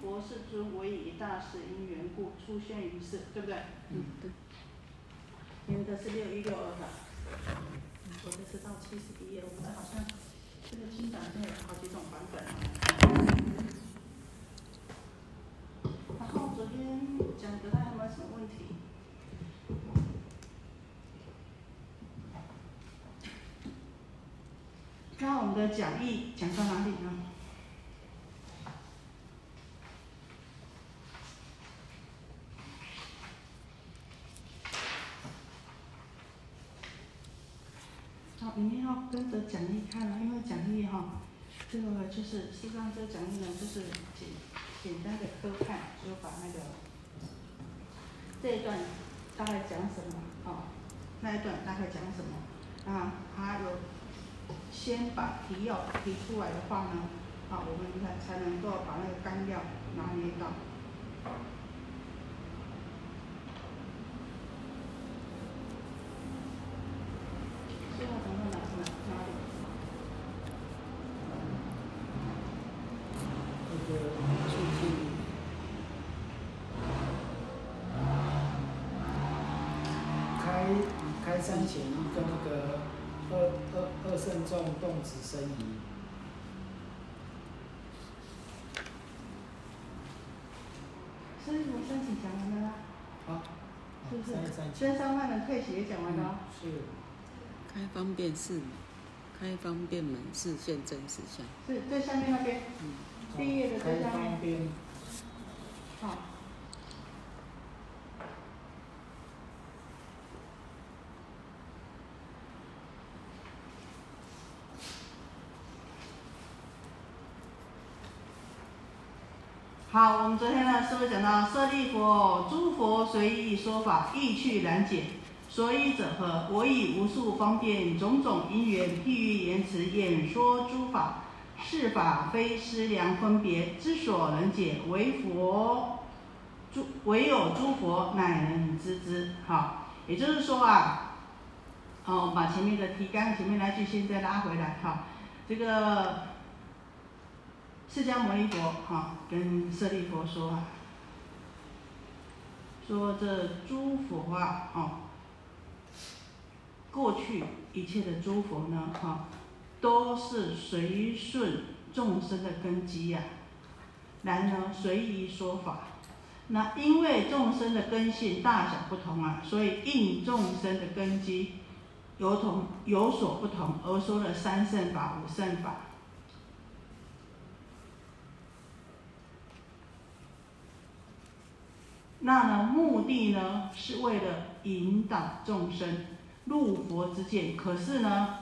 佛世尊为以大事因缘故出现于世，对不对？嗯，对。因为这是六一六二的，我这是到七十一页，我们好像这个经版现在有好几种版本。然后昨天讲的，大家有没有什么问题？那我们的讲义讲到哪里呢？好，明天要跟着讲义看了，因为讲义哈，这个就是实际上这个讲义呢，就是简简单的科看，就把那个这一段大概讲什么啊，那一段大概讲什么啊，还有先把提要提出来的话呢，啊，我们才才能够把那个纲要拿捏到。最后讲到哪哪哪里？那个出去开开山前一个那个二二二圣众动子生疑，所以我申请讲完了啦，好，是不是三三？三万人退学也讲完了啊。是开方便寺，开方便门视现真实相。是最下面那边，嗯，第一页的最下面方。便好。好，我们昨天呢，是不是讲到舍利佛，诸佛随意说法，意趣难解。所以者何？我以无数方便种种因缘，譬喻言辞演说诸法，是法非思量分别之所能解，唯佛诸唯有诸佛乃能知之。好，也就是说啊，好，我们把前面的提纲前面那句先再拉回来哈，这个释迦牟尼佛哈跟舍利佛说啊，说这诸佛啊，哦。过去一切的诸佛呢，哈，都是随顺众生的根基呀、然呢随意说法。那因为众生的根性大小不同啊，所以应众生的根基有同有所不同，而说了三圣法、五圣法。那呢，目的呢是为了引导众生。入佛之见，可是呢，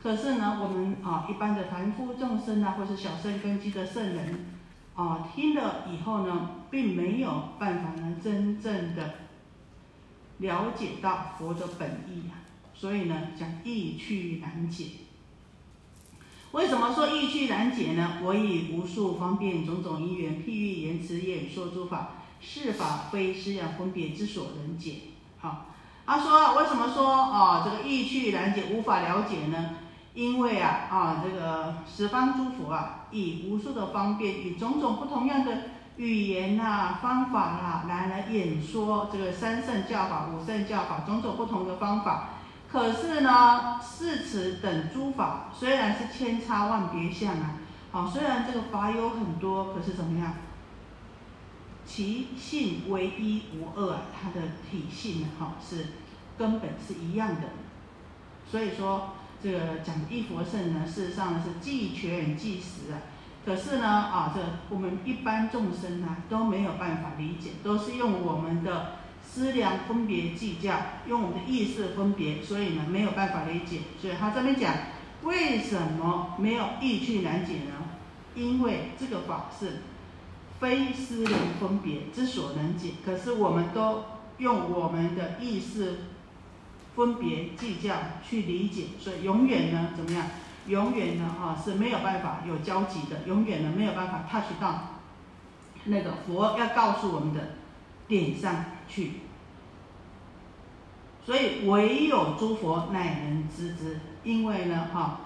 可是呢，我们啊一般的凡夫众生啊，或是小圣根基的圣人啊，听了以后呢，并没有办法呢真正的了解到佛的本意啊，所以呢讲意趣难解。为什么说意趣难解呢？我以无数方便种种因缘，譬喻言辞演说诸法，是法非思想分别之所能解。好。他说：“为什么说哦，这个意趣难解，无法了解呢？因为啊，啊，这个十方诸佛啊，以无数的方便，以种种不同样的语言呐、方法啦，来来演说这个三圣教法、五圣教法，种种不同的方法。可是呢，是此等诸法虽然是千差万别相啊，好，虽然这个法有很多，可是怎么样？其性唯一无二啊，它的体性呢，哈，是根本是一样的。所以说，这个讲一佛圣呢，事实上是既全既实啊。可是呢，啊，这我们一般众生呢都没有办法理解，都是用我们的思量分别计较，用我们的意识分别，所以呢没有办法理解。所以他这边讲，为什么没有意趣难解呢？因为这个法是。非思量分别之所能解，可是我们都用我们的意识分别计较去理解，所以永远呢怎么样？永远呢哈是没有办法有交集的，永远呢没有办法 touch 到那个佛要告诉我们的点上去。所以唯有诸佛乃能知之，因为呢哈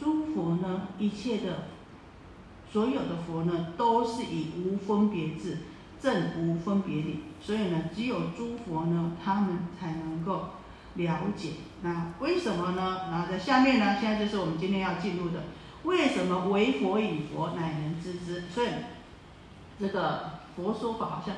诸佛呢一切的。所有的佛呢，都是以无分别智证无分别理，所以呢，只有诸佛呢，他们才能够了解。那为什么呢？然后在下面呢，现在就是我们今天要进入的，为什么为佛以佛乃能知之？所以这个佛说法好像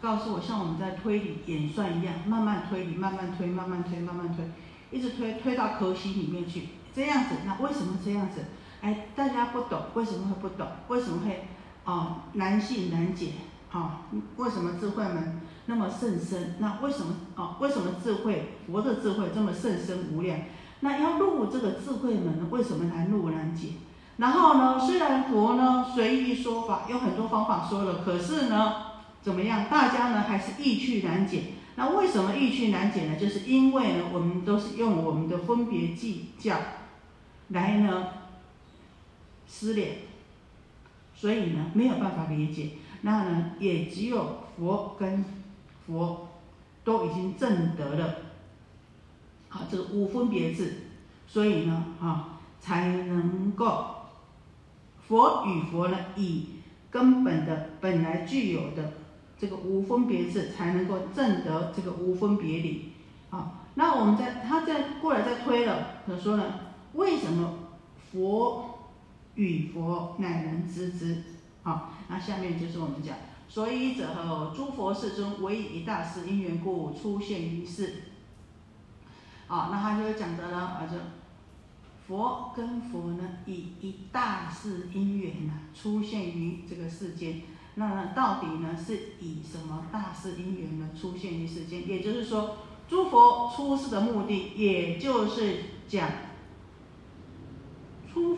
告诉我，像我们在推理演算一样，慢慢推理，慢慢推，慢慢推，慢慢推，一直推推到核心里面去，这样子。那为什么这样子？哎，大家不懂，为什么会不懂？为什么会哦难信难解？啊，为什么智慧门那么甚深？那为什么啊？为什么智慧佛的智慧这么甚深无量？那要入这个智慧门，为什么难入难解？然后呢，虽然佛呢随意说法，有很多方法说了，可是呢，怎么样？大家呢还是意趣难解。那为什么意趣难解呢？就是因为呢，我们都是用我们的分别计较来呢失联，所以呢没有办法理解。那呢，也只有佛跟佛都已经证得了，好这个无分别智，所以呢，啊才能够。佛与佛呢，以根本的本来具有的这个无分别智，才能够证得这个无分别理。啊，那我们再他再过来再推了，他说呢，为什么佛与佛乃能知之？好，那下面就是我们讲，所以者何？诸佛世尊唯以一大事因缘故出现于世。好，那他就讲的呢，啊就。佛跟佛呢，以一大事因缘呢，出现于这个世间。那，到底呢，是以什么大事因缘呢，出现于世间？也就是说，诸佛出世的目的，也就是讲，出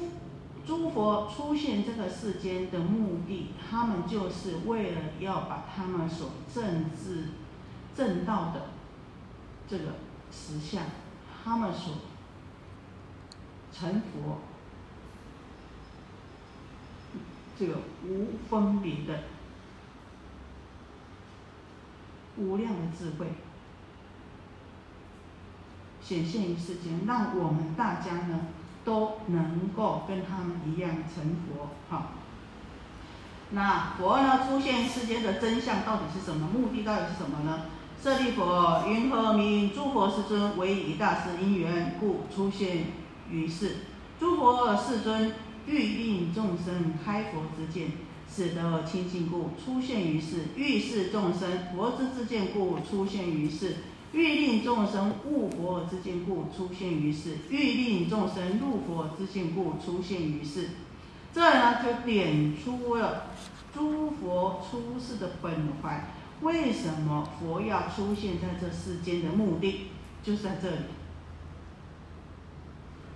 诸佛出现这个世间的目的，他们就是为了要把他们所政治正道的这个实相，他们所。成佛，这个无分别的无量的智慧显现于世间，让我们大家呢都能够跟他们一样成佛。好，那佛呢出现世间的真相到底是什么？目的到底是什么呢？舍利佛，云何名诸佛世尊为以大事因缘故出现？于世，诸佛世尊欲令众生开佛之见，使得清净故出现于世；欲示众生佛之自见故出现于世；欲令众生悟佛之见故出现于世；欲令众生入佛之见故出现于世。这呢，就点出了诸佛出世的本怀。为什么佛要出现在这世间的目的，就是在这里。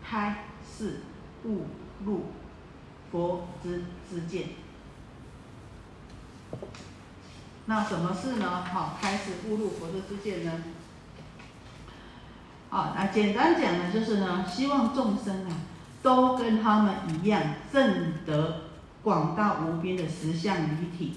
开示悟入佛之之见，那什么事呢？好，开始步入佛的之界呢？好，那简单讲呢，就是呢，希望众生啊，都跟他们一样，证得广大无边的实相离体。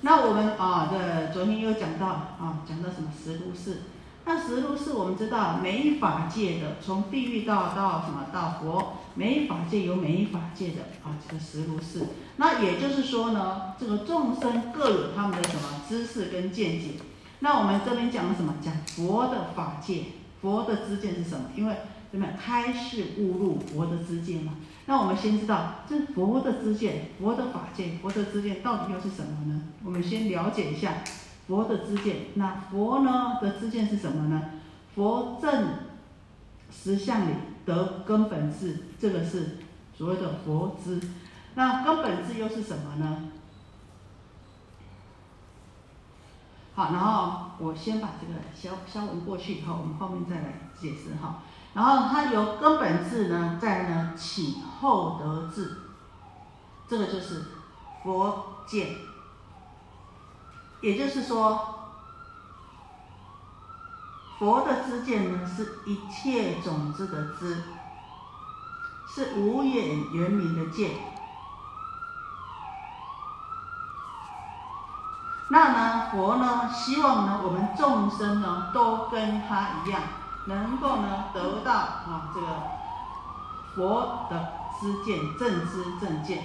那我们啊，的昨天又讲到啊，讲到什么十如是。那十如是我们知道，每一法界的，从地狱到到什么到佛，每一法界有每一法界的啊，这个十如是。那也就是说呢，这个众生各有他们的什么知识跟见解。那我们这边讲的什么？讲佛的法界，佛的知见是什么？因为怎么开示悟入佛的知见嘛。那我们先知道，这佛的知见，佛的法界，佛的知见到底又是什么呢？我们先了解一下。佛的知见，那佛呢的知见是什么呢？佛正实相里得根本智，这个是所谓的佛知。那根本智又是什么呢？好，然后我先把这个消消文过去以后，我们后面再来解释哈。然后它由根本智呢，再呢起后得智，这个就是佛见。也就是说，佛的知见呢，是一切种子的知，是无眼圆明的见。那呢，佛呢，希望呢，我们众生呢，都跟他一样，能够呢，得到啊这个佛的知见，正知正见。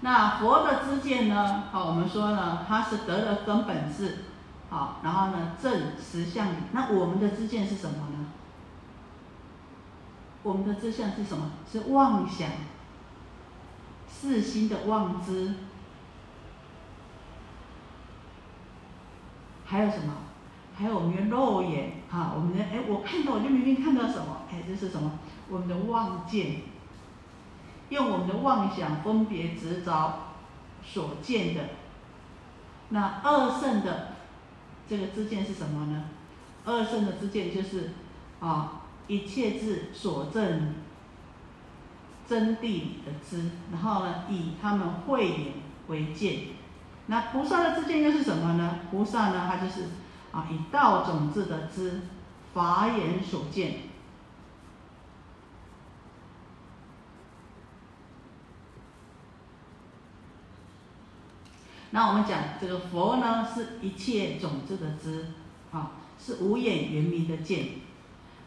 那佛的知见呢？好，我们说呢，它是得了根本智，好，然后呢，正实相。那我们的知见是什么呢？我们的知相是什么？是妄想，四心的妄知。还有什么？还有我们的肉眼，哈，我们的哎，我看到我就明明看到什么？哎，这是什么？我们的妄见。用我们的妄想分别执着所见的，那二圣的这个知见是什么呢？二圣的知见就是啊，一切智所证真谛的知，然后呢，以他们慧眼为见。那菩萨的知见又是什么呢？菩萨呢，他就是啊，以道种智的知，法眼所见。那我们讲这个佛呢，是一切种子的知，啊，是无眼圆明的见。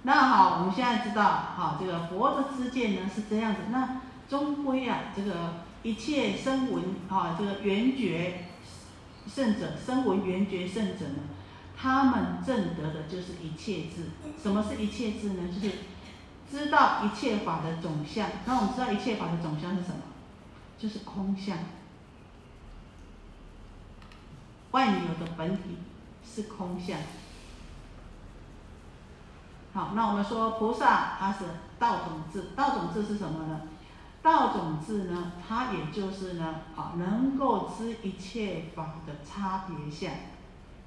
那好，我们现在知道，好，这个佛的知见呢是这样子。那终归啊，这个一切声闻啊，这个缘觉圣者，声闻缘觉圣者呢，他们证得的就是一切智。什么是一切智呢？就是知道一切法的总相。那我们知道一切法的总相是什么？就是空相。万有的本体是空相。好，那我们说菩萨他是道种智，道种智是什么呢？道种智呢，它也就是呢，啊，能够知一切法的差别相，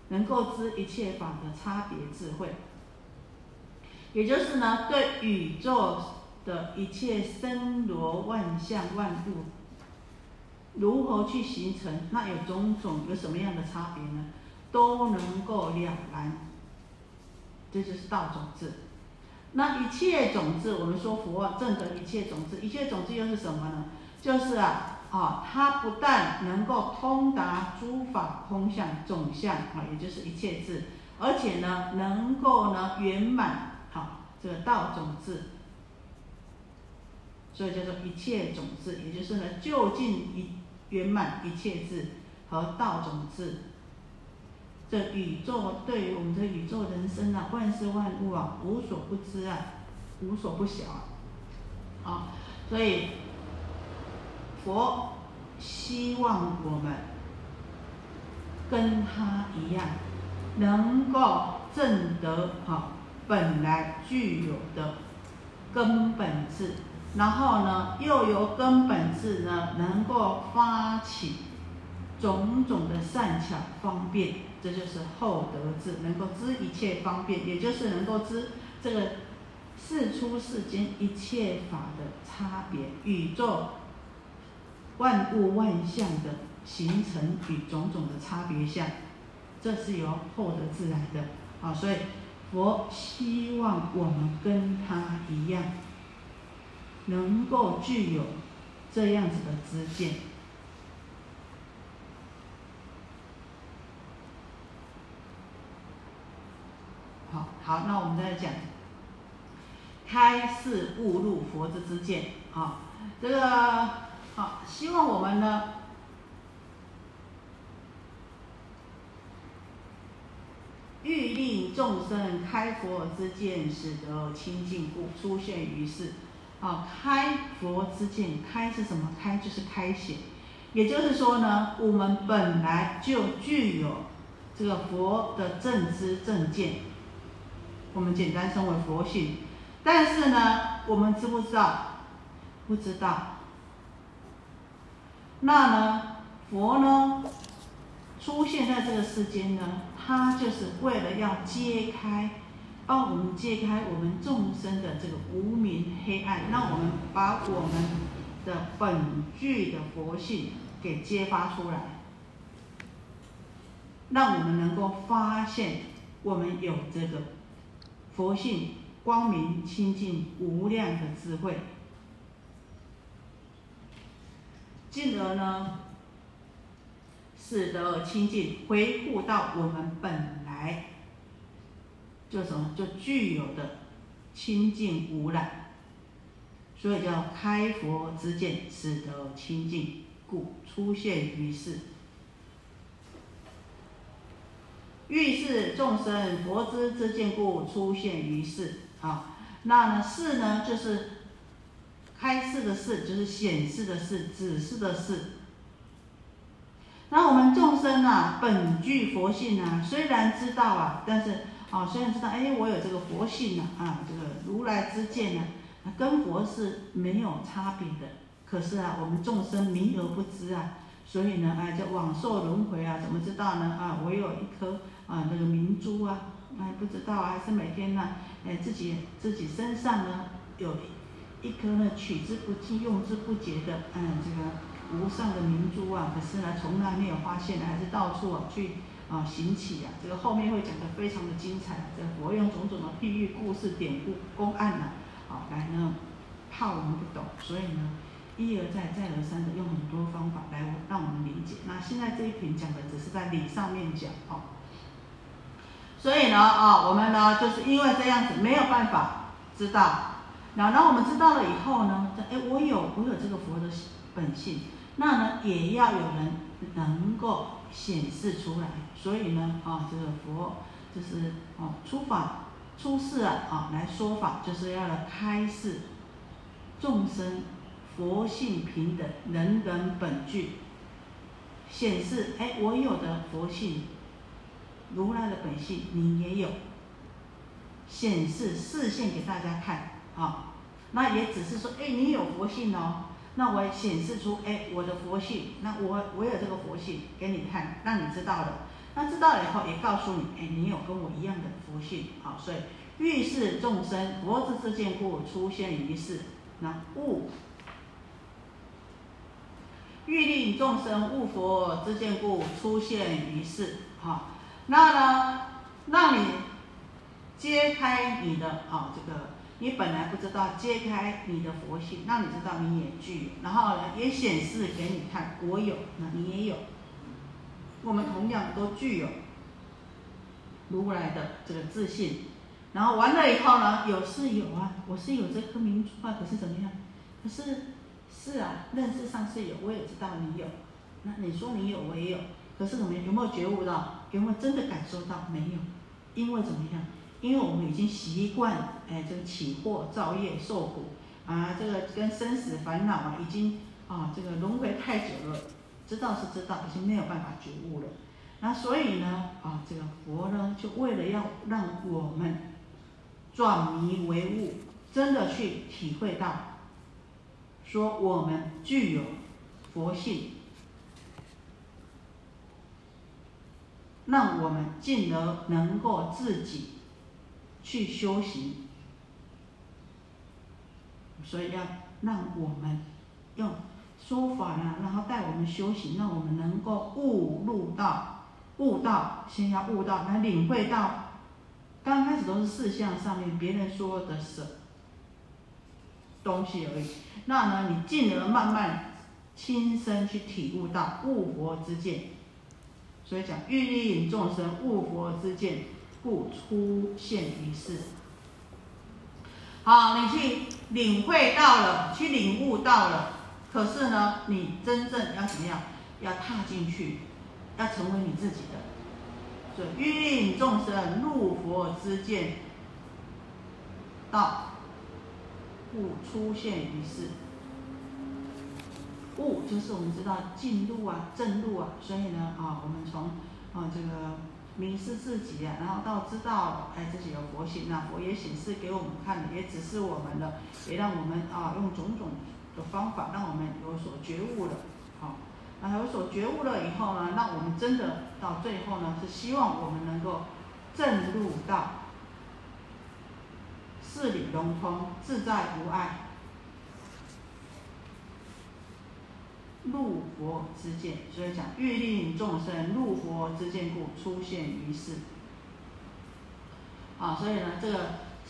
能够知一切法的差别智慧，也就是呢，对宇宙的一切森罗万象万物。如何去形成？那有种种有什么样的差别呢？都能够了然，这就是道种子。那一切种子，我们说佛正得一切种子，一切种子又是什么呢？就是啊，啊，它不但能够通达诸法空相总相啊，也就是一切智，而且呢，能够呢圆满啊这个道种子，所以叫做一切种子，也就是呢就近一。圆满一切智和道种智，这宇宙对于我们的宇宙人生啊，万事万物啊，无所不知啊，无所不晓啊，啊，所以佛希望我们跟他一样，能够证得好本来具有的根本智。然后呢，又由根本智呢，能够发起种种的善巧方便，这就是厚德智，能够知一切方便，也就是能够知这个世出世间一切法的差别，宇宙万物万象的形成与种种的差别相，这是由厚德智来的。啊，所以佛希望我们跟他一样。能够具有这样子的知见，好好，那我们再讲。开示悟入佛之知见。啊，这个好，希望我们呢，欲令众生开佛之见，使得清净故出现于世。啊，开佛之见，开是什么？开就是开显，也就是说呢，我们本来就具有这个佛的正知正见，我们简单称为佛性。但是呢，我们知不知道？不知道。那呢，佛呢，出现在这个世间呢，他就是为了要揭开。帮我们揭开我们众生的这个无明黑暗，让我们把我们的本具的佛性给揭发出来，让我们能够发现我们有这个佛性光明清净无量的智慧。进而呢，使得清净恢复到我们本来就什么就具有的清净无染，所以叫开佛之见，使得清净，故出现于世。欲是众生佛之之见故出现于世啊，那呢世呢就是开示的示，就是显示的示，指示的示。那我们众生啊，本具佛性啊，虽然知道啊，但是啊，虽然知道，哎，我有这个佛性呢，啊，这个如来之见呢，跟佛是没有差别的。可是啊，我们众生迷而不知啊，所以呢，哎，这往受轮回啊，怎么知道呢？啊，我有一颗。啊，那个明珠啊，哎，不知道啊，还是每天呢，哎，自己自己身上呢有一颗呢取之不尽、用之不竭的，嗯，这个无上的明珠啊，可是呢从来没有发现，还是到处啊去啊行乞啊，这个后面会讲的非常的精彩，这佛用种种的譬喻、故事、典故、公案呢，啊，来呢怕我们不懂，所以呢一而再、再而三的用很多方法来让我们理解。那现在这一品讲的只是在理上面讲，哦。所以呢，啊，我们呢，就是因为这样子没有办法知道，然后我们知道了以后呢，哎，我有我有这个佛的本性，那呢，也要有人能够显示出来。所以呢，啊，这个佛就是哦，出法出世啊，啊，来说法，就是要来开示众生佛性平等，人人本具，显示哎，我有的佛性。如来的本性，你也有显示示现给大家看啊。那也只是说，哎，你有佛性哦。那我显示出，哎，我的佛性，那我我有这个佛性给你看，让你知道了。那知道了以后，也告诉你，哎，你有跟我一样的佛性好。所以，欲是众生佛之之见故出现于世，那悟欲令众生悟佛之见故出现于世，好。那呢，让你揭开你的啊，这个你本来不知道，揭开你的佛性，让你知道你也具有，然后呢，也显示给你看，我有，那你也有，我们同样都具有如来的这个自信。然后完了以后呢，有是有啊，我是有这颗明珠啊，可是怎么样？可是是啊，认识上是有，我也知道你有，那你说你有，我也有。可是怎么样有没有觉悟到？有没有真的感受到？没有，因为怎么样？因为我们已经习惯，哎，这个起祸造业受苦啊，这个跟生死烦恼啊，已经啊，这个轮回太久了，知道是知道，已经没有办法觉悟了。那所以呢，啊，这个佛呢，就为了要让我们转迷为悟，真的去体会到，说我们具有佛性。让我们进而能够自己去修行，所以要让我们用说法呢，然后带我们修行，让我们能够悟入到悟道，先要悟到，来领会到。刚开始都是事项上面别人说的是东西而已，那呢，你进而慢慢亲身去体悟到悟佛之见。所以讲，欲令众生悟佛之见，故出现于世。好，你去领会到了，去领悟到了，可是呢，你真正要怎么样？要踏进去，要成为你自己的。所以，欲令众生入佛之见，道，故出现于世。悟就是我们知道进入啊、正入啊，所以呢啊，我们从啊这个迷失自己啊，然后到知道哎自己有佛性，那佛也显示给我们看的，也指示我们的，也让我们啊用种种的方法让我们有所觉悟了，好，那有所觉悟了以后呢，那我们真的到最后呢，是希望我们能够正入到事理融通、自在无碍。入佛之见，所以讲欲令众生入佛之见故出现于世。啊，所以呢，这个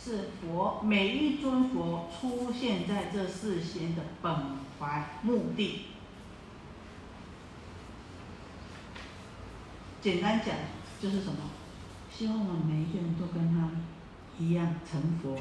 是佛每一尊佛出现在这世间的本怀目的。简单讲就是什么？希望我们每一个人都跟他一样成佛。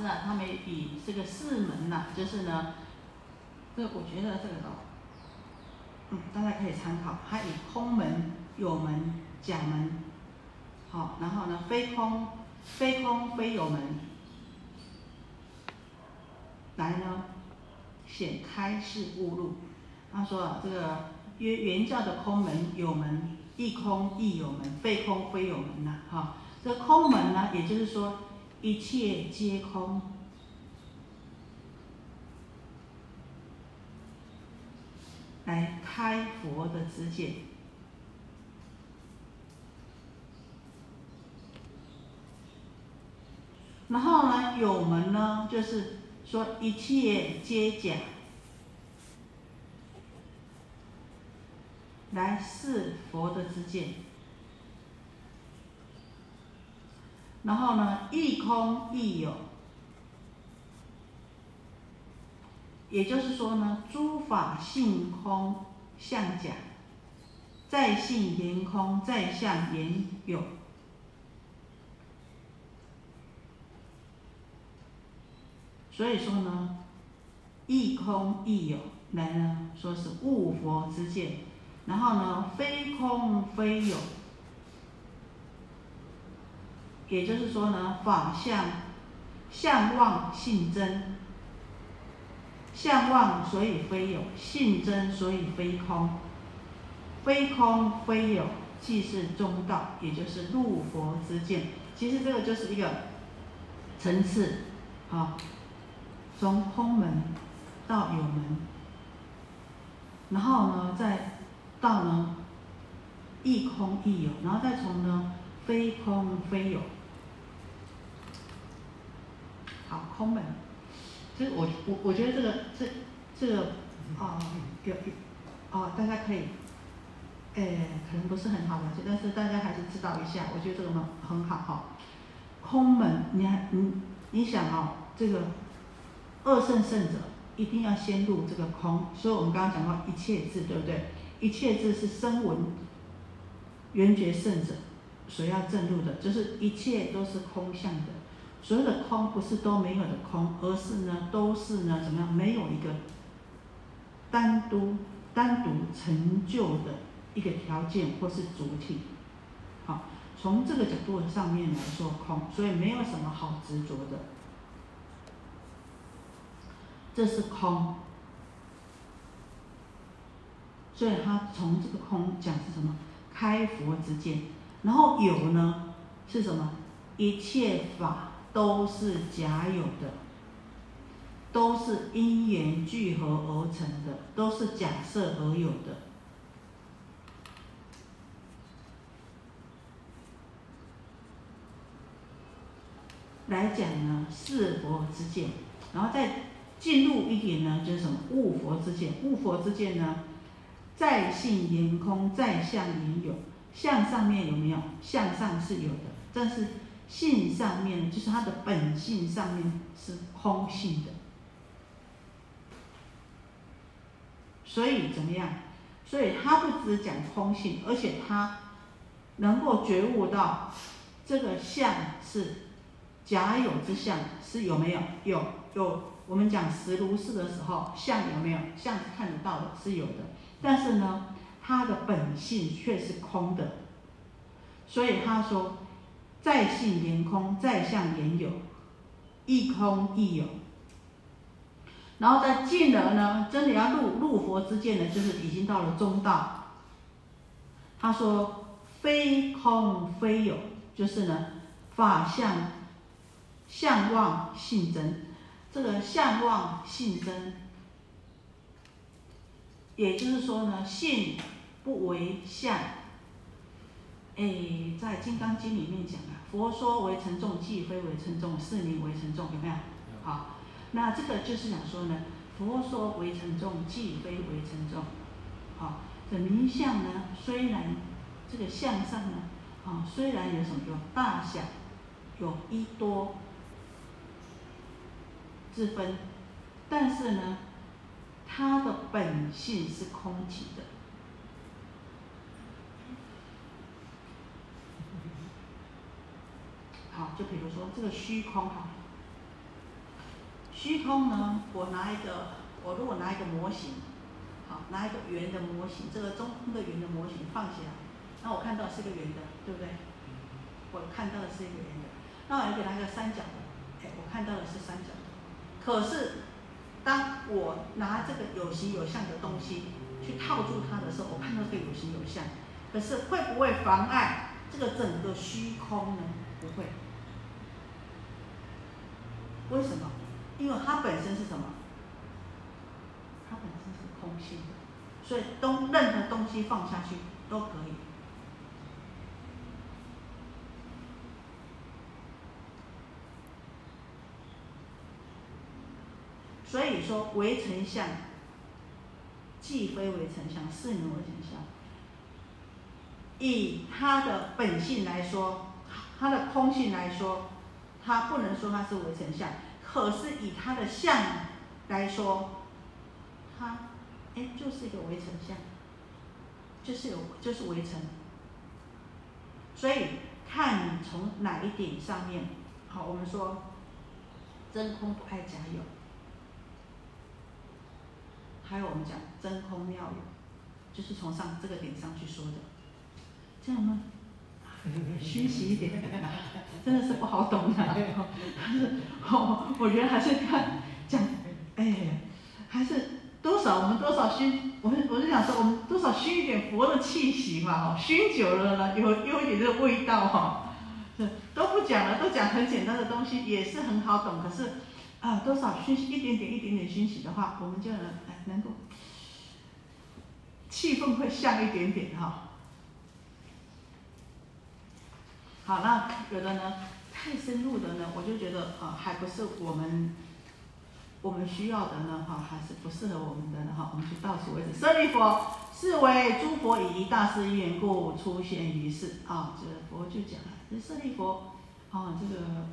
师啊，他们以这个四门呐，就是呢，这我觉得这个，嗯，大家可以参考。他以空门、有门、假门，好，然后呢，非空、非空、非有门，来呢，显开示悟路。他说啊，这个原原教的空门、有门，亦空亦有门，非空非有门呐，哈。这空门呢，也就是说，一切皆空，来开佛的知见。然后呢，有门呢，就是说一切皆假，来示佛的知见。然后呢，亦空亦有，也就是说呢，诸法性空相假，在性言空，在相言有。所以说呢，亦空亦有，来呢说是悟佛之见，然后呢，非空非有。也就是说呢，法相相妄性真，相妄所以非有，性真所以非空，非空非有，即是中道，也就是入佛之见。其实这个就是一个层次，好，从空门到有门，然后呢再到呢亦空亦有，然后再从呢非空非有。好，空门，其实我我我觉得这个这这个啊有有啊大家可以，诶可能不是很好了解，但是大家还是知道一下，我觉得这个很很好哈。空门，你还你你想哦，这个二圣圣者一定要先入这个空，所以我们刚刚讲到一切智，对不对？一切智是声闻缘觉圣者所要证入的，就是一切都是空相的。所有的空不是都没有的空，而是呢，都是呢，怎么样？没有一个单独、单独成就的一个条件或是主体。好，从这个角度上面来说，空，所以没有什么好执着的。这是空，所以他从这个空讲是什么？开佛之见。然后有呢，是什么？一切法。都是假有的，都是因缘聚合而成的，都是假设而有的。来讲呢，是佛之见，然后再进入一点呢，就是什么悟佛之见。悟佛之见呢，在性言空，在相言有。相上面有没有？相上是有的，但是。性上面就是他的本性上面是空性的，所以怎么样？所以他不只讲空性，而且他能够觉悟到这个相是假有之相，是有没有？有有。我们讲实如是的时候，相有没有？相是看得到的，是有的。但是呢，它的本性却是空的，所以他说。在性言空，在相言有，一空一有。然后再进而呢，真的要入入佛之见呢，就是已经到了中道。他说非空非有，就是呢法相相望性真。这个相望性真，也就是说呢，性不为相。哎，在《金刚经》里面讲啊，佛说为沉重，即非为沉重，是名为沉重，有没有？好，那这个就是想说呢，佛说为沉重，即非为沉重。好，这名相呢，虽然这个相上呢，啊，虽然有什么有大小，有一多之分，但是呢，它的本性是空寂的。好，就比如说这个虚空哈，虚空呢，我拿一个，我如果拿一个模型，好，拿一个圆的模型，这个中空的圆的模型放起来，那我看到是个圆的，对不对？我看到的是一个圆的。那我给它一个三角的，哎，我看到的是三角的。可是，当我拿这个有形有相的东西去套住它的时候，我看到这个有形有相，可是会不会妨碍这个整个虚空呢？不会。为什么？因为它本身是什么？它本身是空性的，所以东任何东西放下去都可以。所以说，为丞相，既非为丞相，是名为丞相。以它的本性来说，它的空性来说。他不能说他是围城相，可是以他的相来说，他哎就是一个围城相，就是有就是围城。所以看你从哪一点上面，好，我们说真空不爱假有，还有我们讲真空妙有，就是从上这个点上去说的，这样吗？虚实一点，真的是不好懂的。哦，我觉得还是看讲，哎，还是多少我们多少熏，我我是想说，我们多少熏一点佛的气息嘛，哦，熏久了呢，有有一点这个味道哈。都不讲了，都讲很简单的东西，也是很好懂。可是啊，多少熏一点点一点点熏洗的话，我们就能哎能够气氛会像一点点哈。好，那有的呢，太深入的呢，我就觉得啊，还不是我们我们需要的呢，哈，还是不适合我们的呢，哈，我们就到此为止。舍利佛，是为诸佛以一大事缘故出现于世啊，这佛就讲了，这舍利佛啊，这个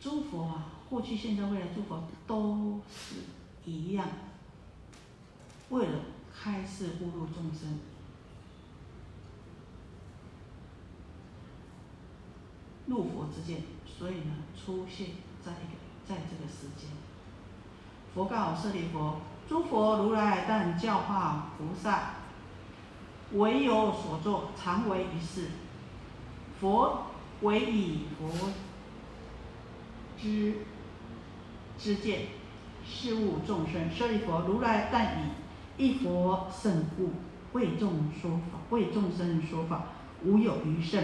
诸佛啊，过去、现在、未来诸佛都是一样，为了开示误入众生。入佛之见，所以呢，出现在一个在这个世间。佛告舍利佛：诸佛如来但教化菩萨，唯有所作，常为一事。佛唯以佛之之见，事物众生。舍利佛，如来但以一佛圣故，为众说法，为众生说法，无有余圣。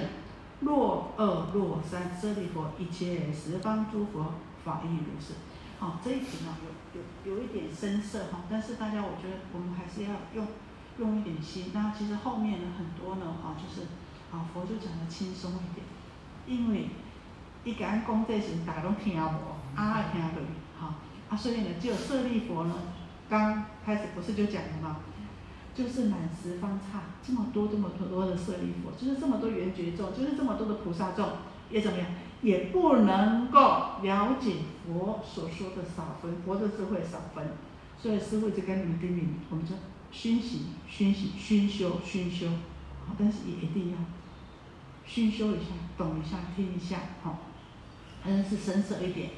若二若三，舍利佛，一切十方诸佛法亦如是。好，这一题呢有有有一点深涩哈，但是大家我觉得我们还是要用用一点心。那其实后面呢很多呢哈，就是啊佛就讲的轻松一点，因为一讲讲这些大家拢听无，啊听不哈啊，所以呢只有舍利佛呢刚开始不是就讲了吗？就是满十方刹这么多这么多的舍利佛，就是这么多圆觉众，就是这么多的菩萨众，也怎么样，也不能够了解佛所说的少分，佛的智慧少分。所以师父就跟你们叮咛，我们说熏习、熏习、熏修、熏修，好，但是也一定要熏修一下，懂一下，听一下，好，还是深色一点。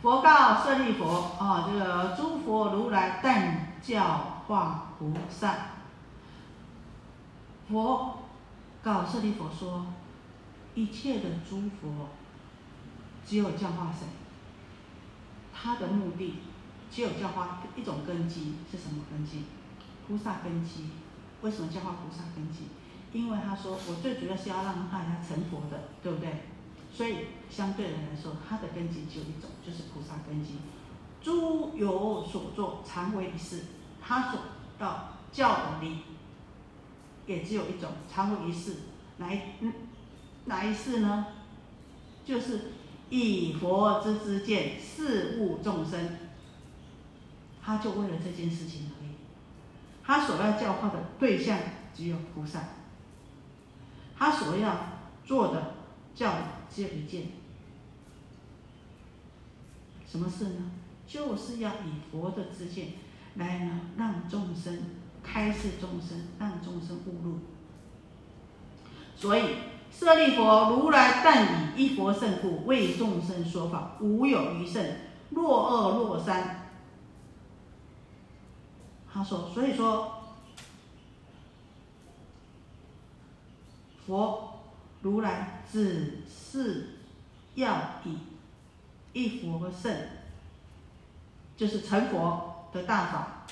佛告舍利佛，啊，这个诸佛如来但教化菩萨。佛告舍利佛说：“一切的诸佛，只有教化谁？他的目的只有教化一种根基，是什么根基？菩萨根基。为什么教化菩萨根基？因为他说，我最主要是要让大家成佛的，对不对？所以相对的来说，他的根基只有一种，就是菩萨根基。诸有所作，常为一事。他所到教的理。”也只有一种，常为一事，哪一嗯哪一事呢？就是以佛之之见，事物众生。他就为了这件事情而已。他所要教化的对象只有菩萨，他所要做的教只有一件，什么事呢？就是要以佛的知见来呢，让众生开示众生，让众生悟入。所以舍利佛如来但以一佛圣故，为众生说法，无有余圣，若二若三。他说，所以说佛如来只是要以一佛圣。就是成佛的大法，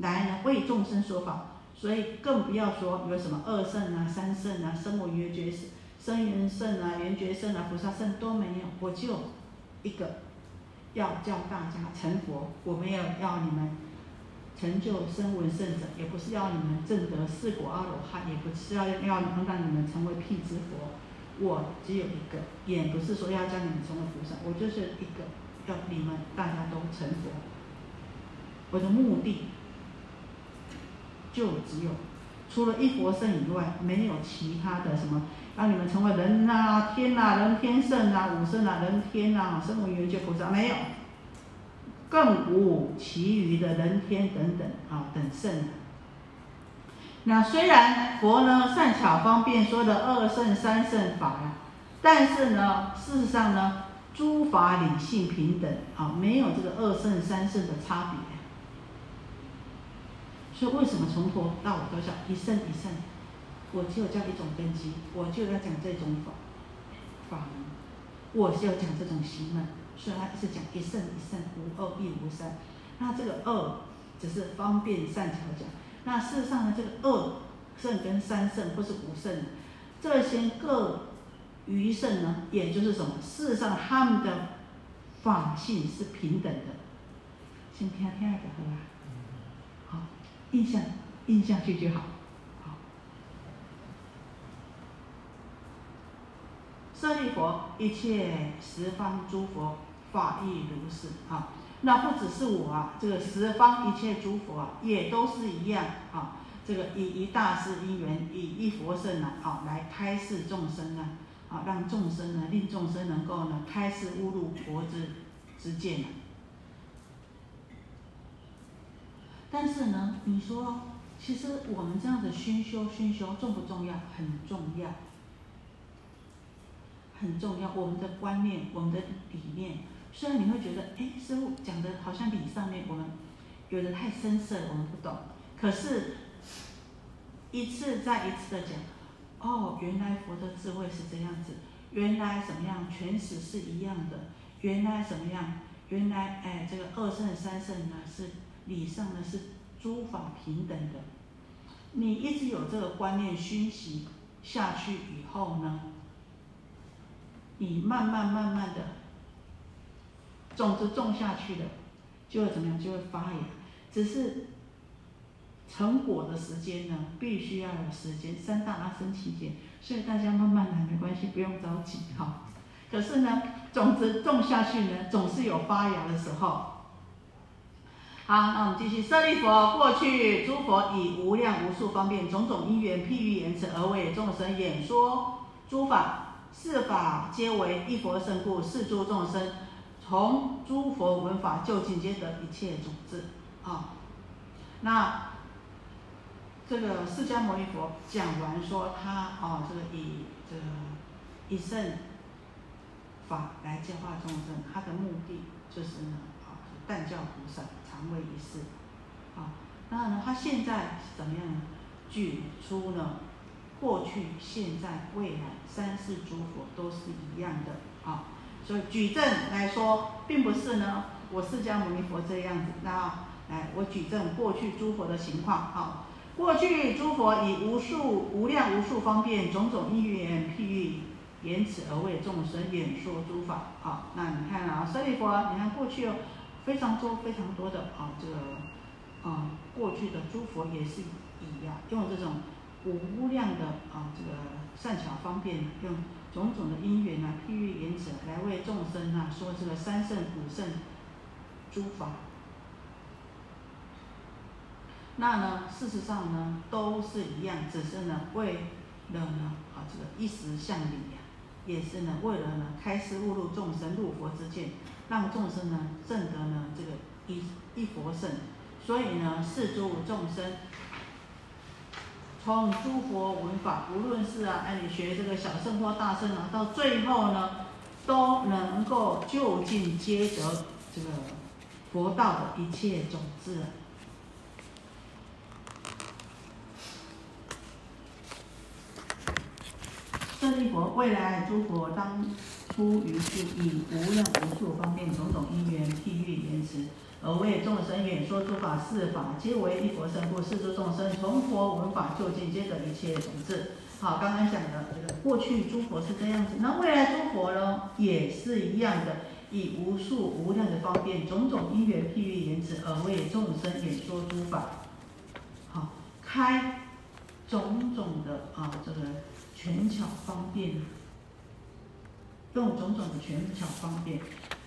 来呢为众生说法，所以更不要说有什么二圣啊、三圣啊、声闻缘觉圣、声缘圣啊、缘觉圣啊、菩萨圣都没有，我就一个要叫大家成佛，我没有要你们成就声闻圣者，也不是要你们证得四果阿罗汉，也不是要要让你们成为辟支佛，我只有一个，也不是说要叫你们成为菩萨，我就是一个。要你们大家都成佛，我的目的就只有除了一佛圣以外，没有其他的什么让你们成为人呐、天呐、人天圣呐、五圣呐、人天呐、声闻缘觉菩萨没有，更无其余的人天等等啊等圣。那虽然佛呢善巧方便说的二圣三圣法呀，但是呢事实上呢。诸法理性平等啊，没有这个二圣三圣的差别。所以为什么从头到尾都讲一圣一圣？我只有教一种根基，我就要讲这种法法门，我就要讲这种行门，所以他是讲一圣一圣，无二亦无三。那这个二只是方便善巧讲，那事实上呢，这个二圣跟三圣或是五圣，这些各。余圣呢，也就是什么？事实上，他们的法性是平等的。先听听就好啦。印象印象去就好。好。舍利佛，一切十方诸佛法亦如是啊。那不只是我啊，这个十方一切诸佛啊，也都是一样啊。这个以一大事因缘，以一佛圣啊，好来开示众生啊。啊，让众生呢，令众生能够呢，开示悟入佛之之见但是呢，你说，其实我们这样子熏修熏修重不重要？很重要，很重要。我们的观念，我们的理念，虽然你会觉得，哎，师傅讲的好像理上面我们有的太深涩，我们不懂。可是，一次再一次的讲。哦，原来佛的智慧是这样子，原来怎么样，全史是一样的，原来怎么样，原来哎，这个二圣三圣呢是理上呢是诸法平等的，你一直有这个观念熏习下去以后呢，你慢慢慢慢的种子种下去的，就会怎么样，就会发芽，只是。成果的时间呢，必须要有时间，三大阿僧期间，所以大家慢慢来，没关系，不用着急哈。可是呢，种子种下去呢，总是有发芽的时候。好，那我们继续。舍利佛，过去诸佛以无量无数方便种种因缘譬喻言辞而为众生演说诸法，是法皆为一佛身故，是诸众生从诸佛闻法就近皆得一切种子。啊，那。这个释迦牟尼佛讲完说他哦，这个以这个以圣法来教化众生，他的目的就是呢，啊，但教菩萨常为一事，啊，那呢，他现在是怎么样呢？举出呢，过去、现在、未来三世诸佛都是一样的，啊，所以举证来说，并不是呢，我释迦牟尼佛这样子，那来我举证过去诸佛的情况，啊。过去诸佛以无数无量无数方便种种因缘譬喻言辞而为众生演说诸法。好，那你看啊，舍利弗，你看过去哦非常多非常多的啊，这个啊过去的诸佛也是一样，用这种无量的啊这个善巧方便，用种种的因缘啊譬喻言辞来为众生啊说这个三圣五圣诸法。那呢，事实上呢，都是一样，只是呢，为了呢，啊，这个一时向礼呀，也是呢，为了呢，开示误入众生入佛之见，让众生呢，证得呢，这个一一佛圣。所以呢，是诸众生从诸佛闻法，无论是啊，哎，你学这个小圣或大圣啊，到最后呢，都能够就近接得这个佛道的一切种子。舍利佛，未来诸佛当出于是，以无量无数方便种种因缘譬喻言辞，而为众生演说诸法，四法皆为一佛身故，是诸众生从佛闻法，就近皆得一切种子。好，刚刚讲的这个过去诸佛是这样子，那未来诸佛呢，也是一样的，以无数无量的方便种种因缘譬喻言辞，而为众生演说诸法。好，开种种的啊这个。权巧方便，用种种的权巧方便，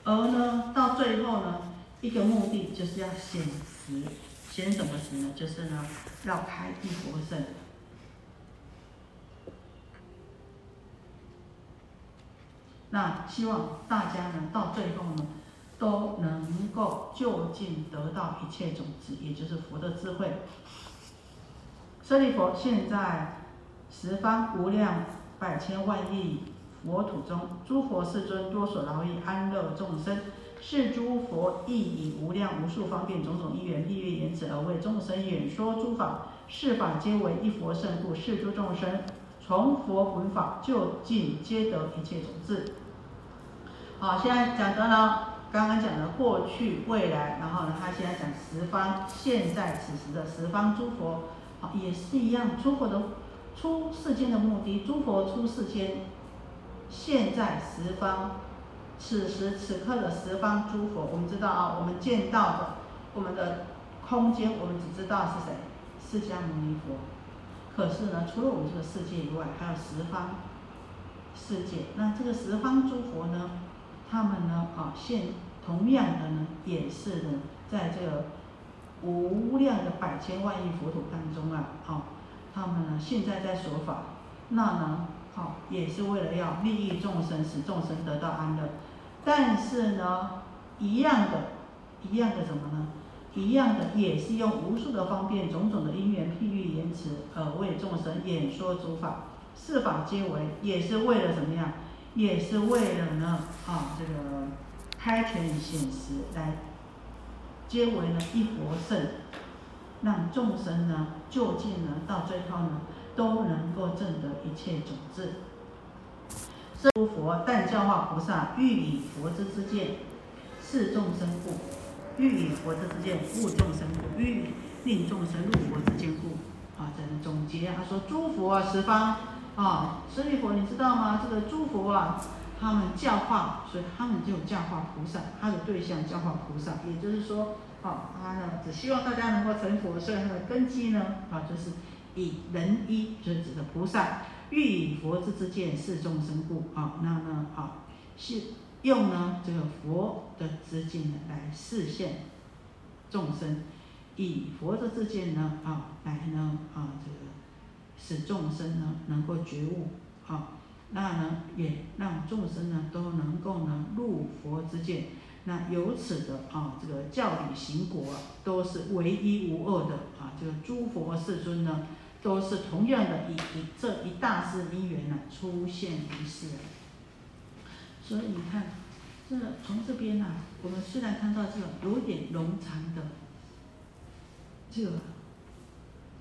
而呢，到最后呢，一个目的就是要显实，显什么实呢？就是呢，要开地佛圣。那希望大家呢，到最后呢，都能够就近得到一切种子，也就是佛的智慧。舍利佛，现在。十方无量百千万亿佛土中，诸佛世尊多所劳役安乐众生，是诸佛亦以无量无数方便种种因缘譬喻言辞而为众生演说诸法，是法皆为一佛圣故，是诸众生从佛闻法，就近皆得一切种子。好，现在讲的呢，刚刚讲的过去、未来，然后呢，他现在讲十方现在此时的十方诸佛，好，也是一样，诸佛的。出世间的目的，诸佛出世间，现在十方，此时此刻的十方诸佛，我们知道啊，我们见到的，我们的空间，我们只知道是谁，释迦牟尼佛。可是呢，除了我们这个世界以外，还有十方世界。那这个十方诸佛呢，他们呢，啊，现同样的呢，也是呢，在这个无量的百千万亿佛土当中啊，啊。他们呢，现在在说法，那呢，好，也是为了要利益众生，使众生得到安乐。但是呢，一样的，一样的什么呢？一样的也是用无数的方便、种种的因缘、譬喻言辞，而为众生演说诸法。四法皆为，也是为了怎么样？也是为了呢，啊，这个开权显实，来皆为呢一佛圣。让众生呢，就近呢，到最后呢，都能够证得一切种子。是诸佛但教化菩萨，欲以佛之之见，示众生故；欲以佛之之见，悟众生故；欲令众生入佛之见故。啊，这是总结。他说：诸佛啊，十方啊，舍利佛，你知道吗？这个诸佛啊，他们教化，所以他们就教化菩萨，他的对象教化菩萨，也就是说。啊，他呢只希望大家能够成佛，所以他的根基呢，啊，就是以仁一，就是指的菩萨，欲以佛之之见示众生故，啊，那呢，啊，是用呢这个佛的之见呢来示现众生，以佛的之见呢，啊，来呢，啊，这个使众生呢能够觉悟，啊，那呢也让众生呢都能够呢入佛之见。那由此的啊，这个教理行果都是唯一无二的。啊，这个诸佛世尊呢，都是同样的以以这一大事因缘呢出现于世。所以你看，这从这边呢，我们虽然看到这个有点冗长的这个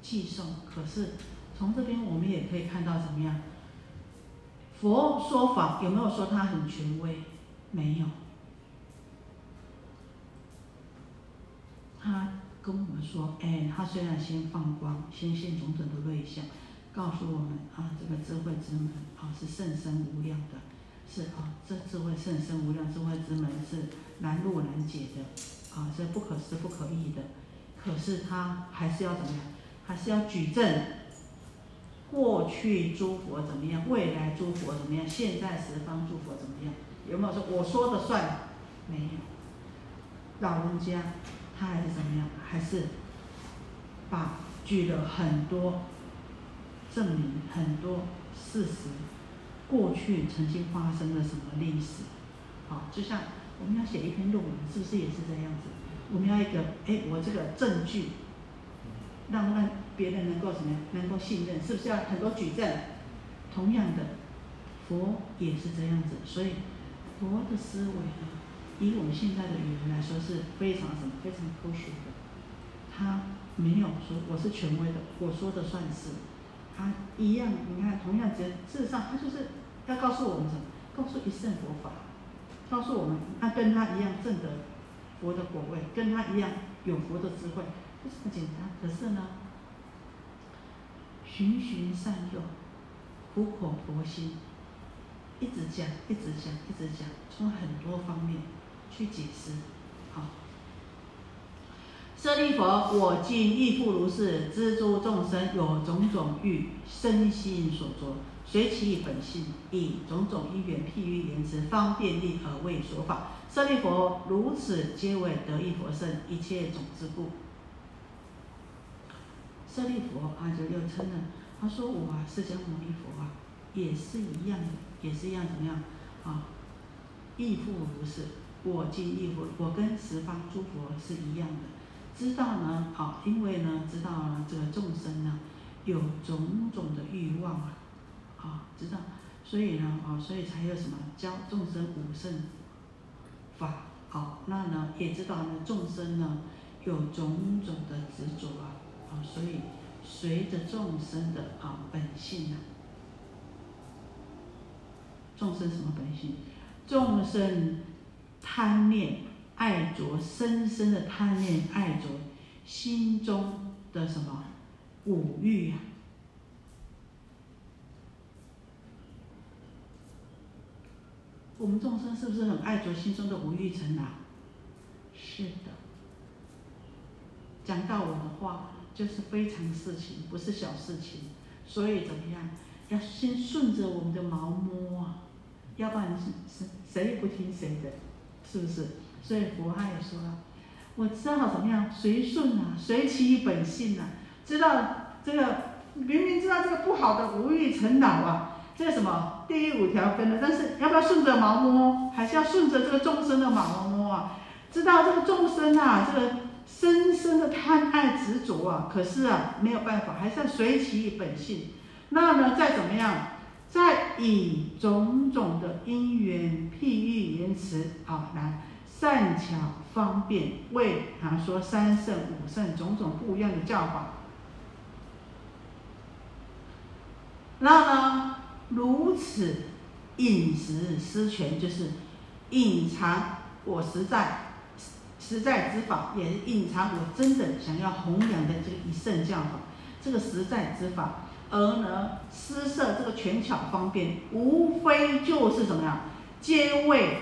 寄送，可是从这边我们也可以看到怎么样？佛说法有没有说他很权威？没有。他跟我们说，哎，他虽然先放光，先现种种的瑞相，告诉我们啊，这个智慧之门啊是甚深无量的，是啊，这智慧甚深无量智慧之门是难入难解的，啊，是不可思不可议的。可是他还是要怎么样？还是要举证过去诸佛怎么样，未来诸佛怎么样，现在十方诸佛怎么样？有没有说我说的算？没有，老人家。他还是怎么样？还是把举了很多证明，很多事实，过去曾经发生了什么历史，好，就像我们要写一篇论文，是不是也是这样子？我们要一个，哎，我这个证据，让让别人能够什么，能够信任，是不是要很多举证？同样的，佛也是这样子，所以佛的思维呢，以我们现在的语言来说是非常什么，非常科学的。他没有说我是权威的，我说的算是。他一样，你看，同样，事事实上，他就是要告诉我们什么？告诉一圣佛法，告诉我们，那跟他一样正得佛的果位，跟他一样有佛的智慧，就这么简单。可是呢，循循善诱。苦口婆心，一直讲，一直讲，一直讲，从很多方面去解释。好，舍利弗，我今亦复如是，知诸众生有种种欲，身心所着，随其本性，以种种因缘譬喻言辞，方便利而为说法。舍利弗，如此皆为得意佛身一切种之故。舍利弗啊，就又称了。他说：“我啊，释迦牟尼佛啊，也是一样的，也是一样怎么样啊？亦复如是，我今亦我，我跟十方诸佛是一样的。知道呢，好，因为呢，知道呢，这个众生呢，有种种的欲望啊，好，知道，所以呢，啊，所以才有什么教众生五圣法，好，那呢，也知道呢，众生呢，有种种的执着啊，啊，所以。”随着众生的啊本性啊，众生什么本性？众生贪恋爱着，深深的贪恋爱着，心中的什么五欲呀？我们众生是不是很爱着心中的五欲尘啊？是的。讲到我的话。就是非常事情，不是小事情，所以怎么样？要先顺着我们的毛摸啊，要不然是谁也不听谁的，是不是？所以佛他也说了，我知道怎么样，随顺啊，随其本性啊，知道这个明明知道这个不好的无欲成恼啊，这什么第五条分的，但是要不要顺着毛摸，还是要顺着这个众生的毛摸啊？知道这个众生啊，这个。深深的贪爱执着啊，可是啊没有办法，还是要随其本性。那呢，再怎么样，再以种种的因缘譬喻言辞啊，来善巧方便为啊说三圣五圣种种不一样的教法。那呢，如此饮食失权，就是隐藏我实在。实在之法，也是隐藏我真的想要弘扬的这个一圣教法，这个实在之法，而呢施设这个权巧方便，无非就是什么呀？皆为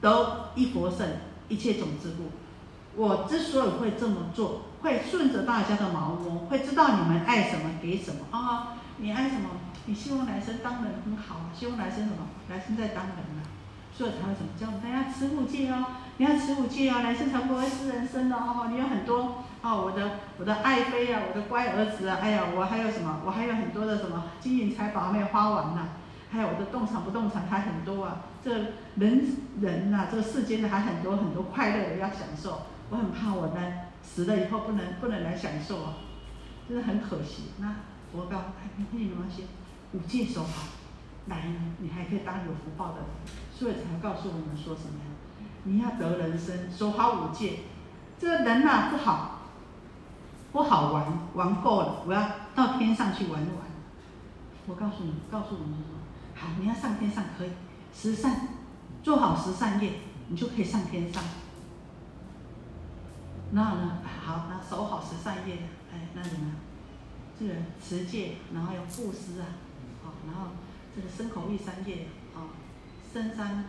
得一佛圣一切种子故。我之所以会这么做，会顺着大家的毛摸，会知道你们爱什么给什么啊？你爱什么？你希望来生当人很好，希望来生什么？来生再当人啊？所以才会怎么叫大家持五戒哦？你要持五戒啊，来生才不会是人生的哦。你有很多哦，我的我的爱妃啊，我的乖儿子啊，哎呀，我还有什么？我还有很多的什么金银财宝还没有花完呢。还有我的动产不动产还很多啊。这人人呐，这个世间的还很多很多快乐的要享受。我很怕我呢死了以后不能不能来享受啊，真的很可惜。那佛告，你你们先五戒守好，来呢，你还可以当有福报的。所以才告诉我们说什么呀？你要得人生，守好五戒。这人呐不好，不好玩，玩够了，我要到天上去玩玩。我告诉你，告诉我们说，好，你要上天上可以，十善，做好十善业，你就可以上天上。那呢，好，那守好十善业，哎，那怎么样？这个持戒，然后要布施啊，好，然后这个身口意三业，啊。身善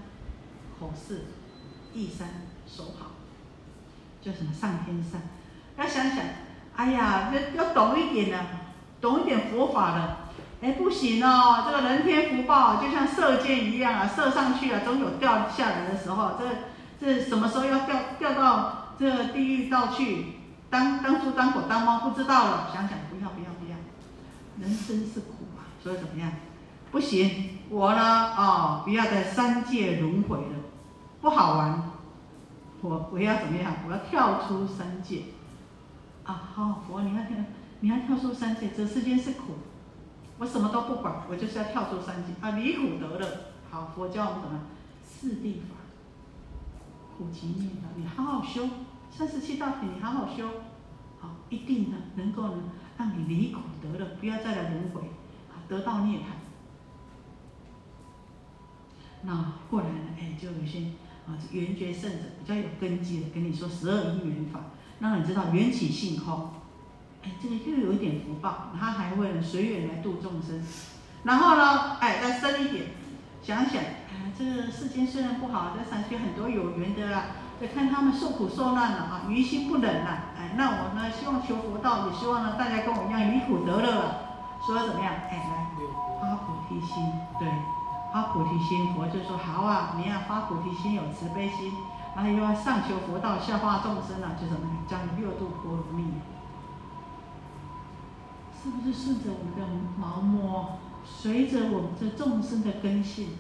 口四，意三守好，叫什么上天上？要想想，哎呀，要要懂一点呢，懂一点佛法的。哎，不行哦，这个人天福报就像射箭一样啊，射上去啊，总有掉下来的时候。这这什么时候要掉掉到这地狱道去？当当猪当狗当猫不知道了，想想不要不要不要，人生是苦啊，所以怎么样？不行，我呢哦，不要在三界轮回了，不好玩。我我要怎么样？我要跳出三界啊！好，佛，你看看，你要跳出三界，这世间是苦，我什么都不管，我就是要跳出三界啊！离苦得乐。好，佛教我们什么？四谛法，苦集灭道，你好好修三十七道品，你好好修，好，一定的能够呢，让你离苦得乐，不要再来轮回，啊，得到涅槃。那过来呢？哎，就有些啊，圆觉圣者比较有根基的，跟你说十二因缘法，让你知道缘起性空。哎，这个又有一点福报，他还会随缘来度众生。然后呢，哎，再深一点，想想，哎，这个世间虽然不好，在山区很多有缘的啊，就看他们受苦受难了啊，于心不忍呐。哎，那我呢，希望求佛道，也希望呢，大家跟我一样离苦得乐了。说怎么样？哎，来发菩提心，对。发菩提心，佛就说好啊！你要发菩提心，有慈悲心，然后又要上求佛道，下化众生啊，就什么？教你六度波罗蜜。是不是顺着我们的毛摸，随着我们这众生的根性，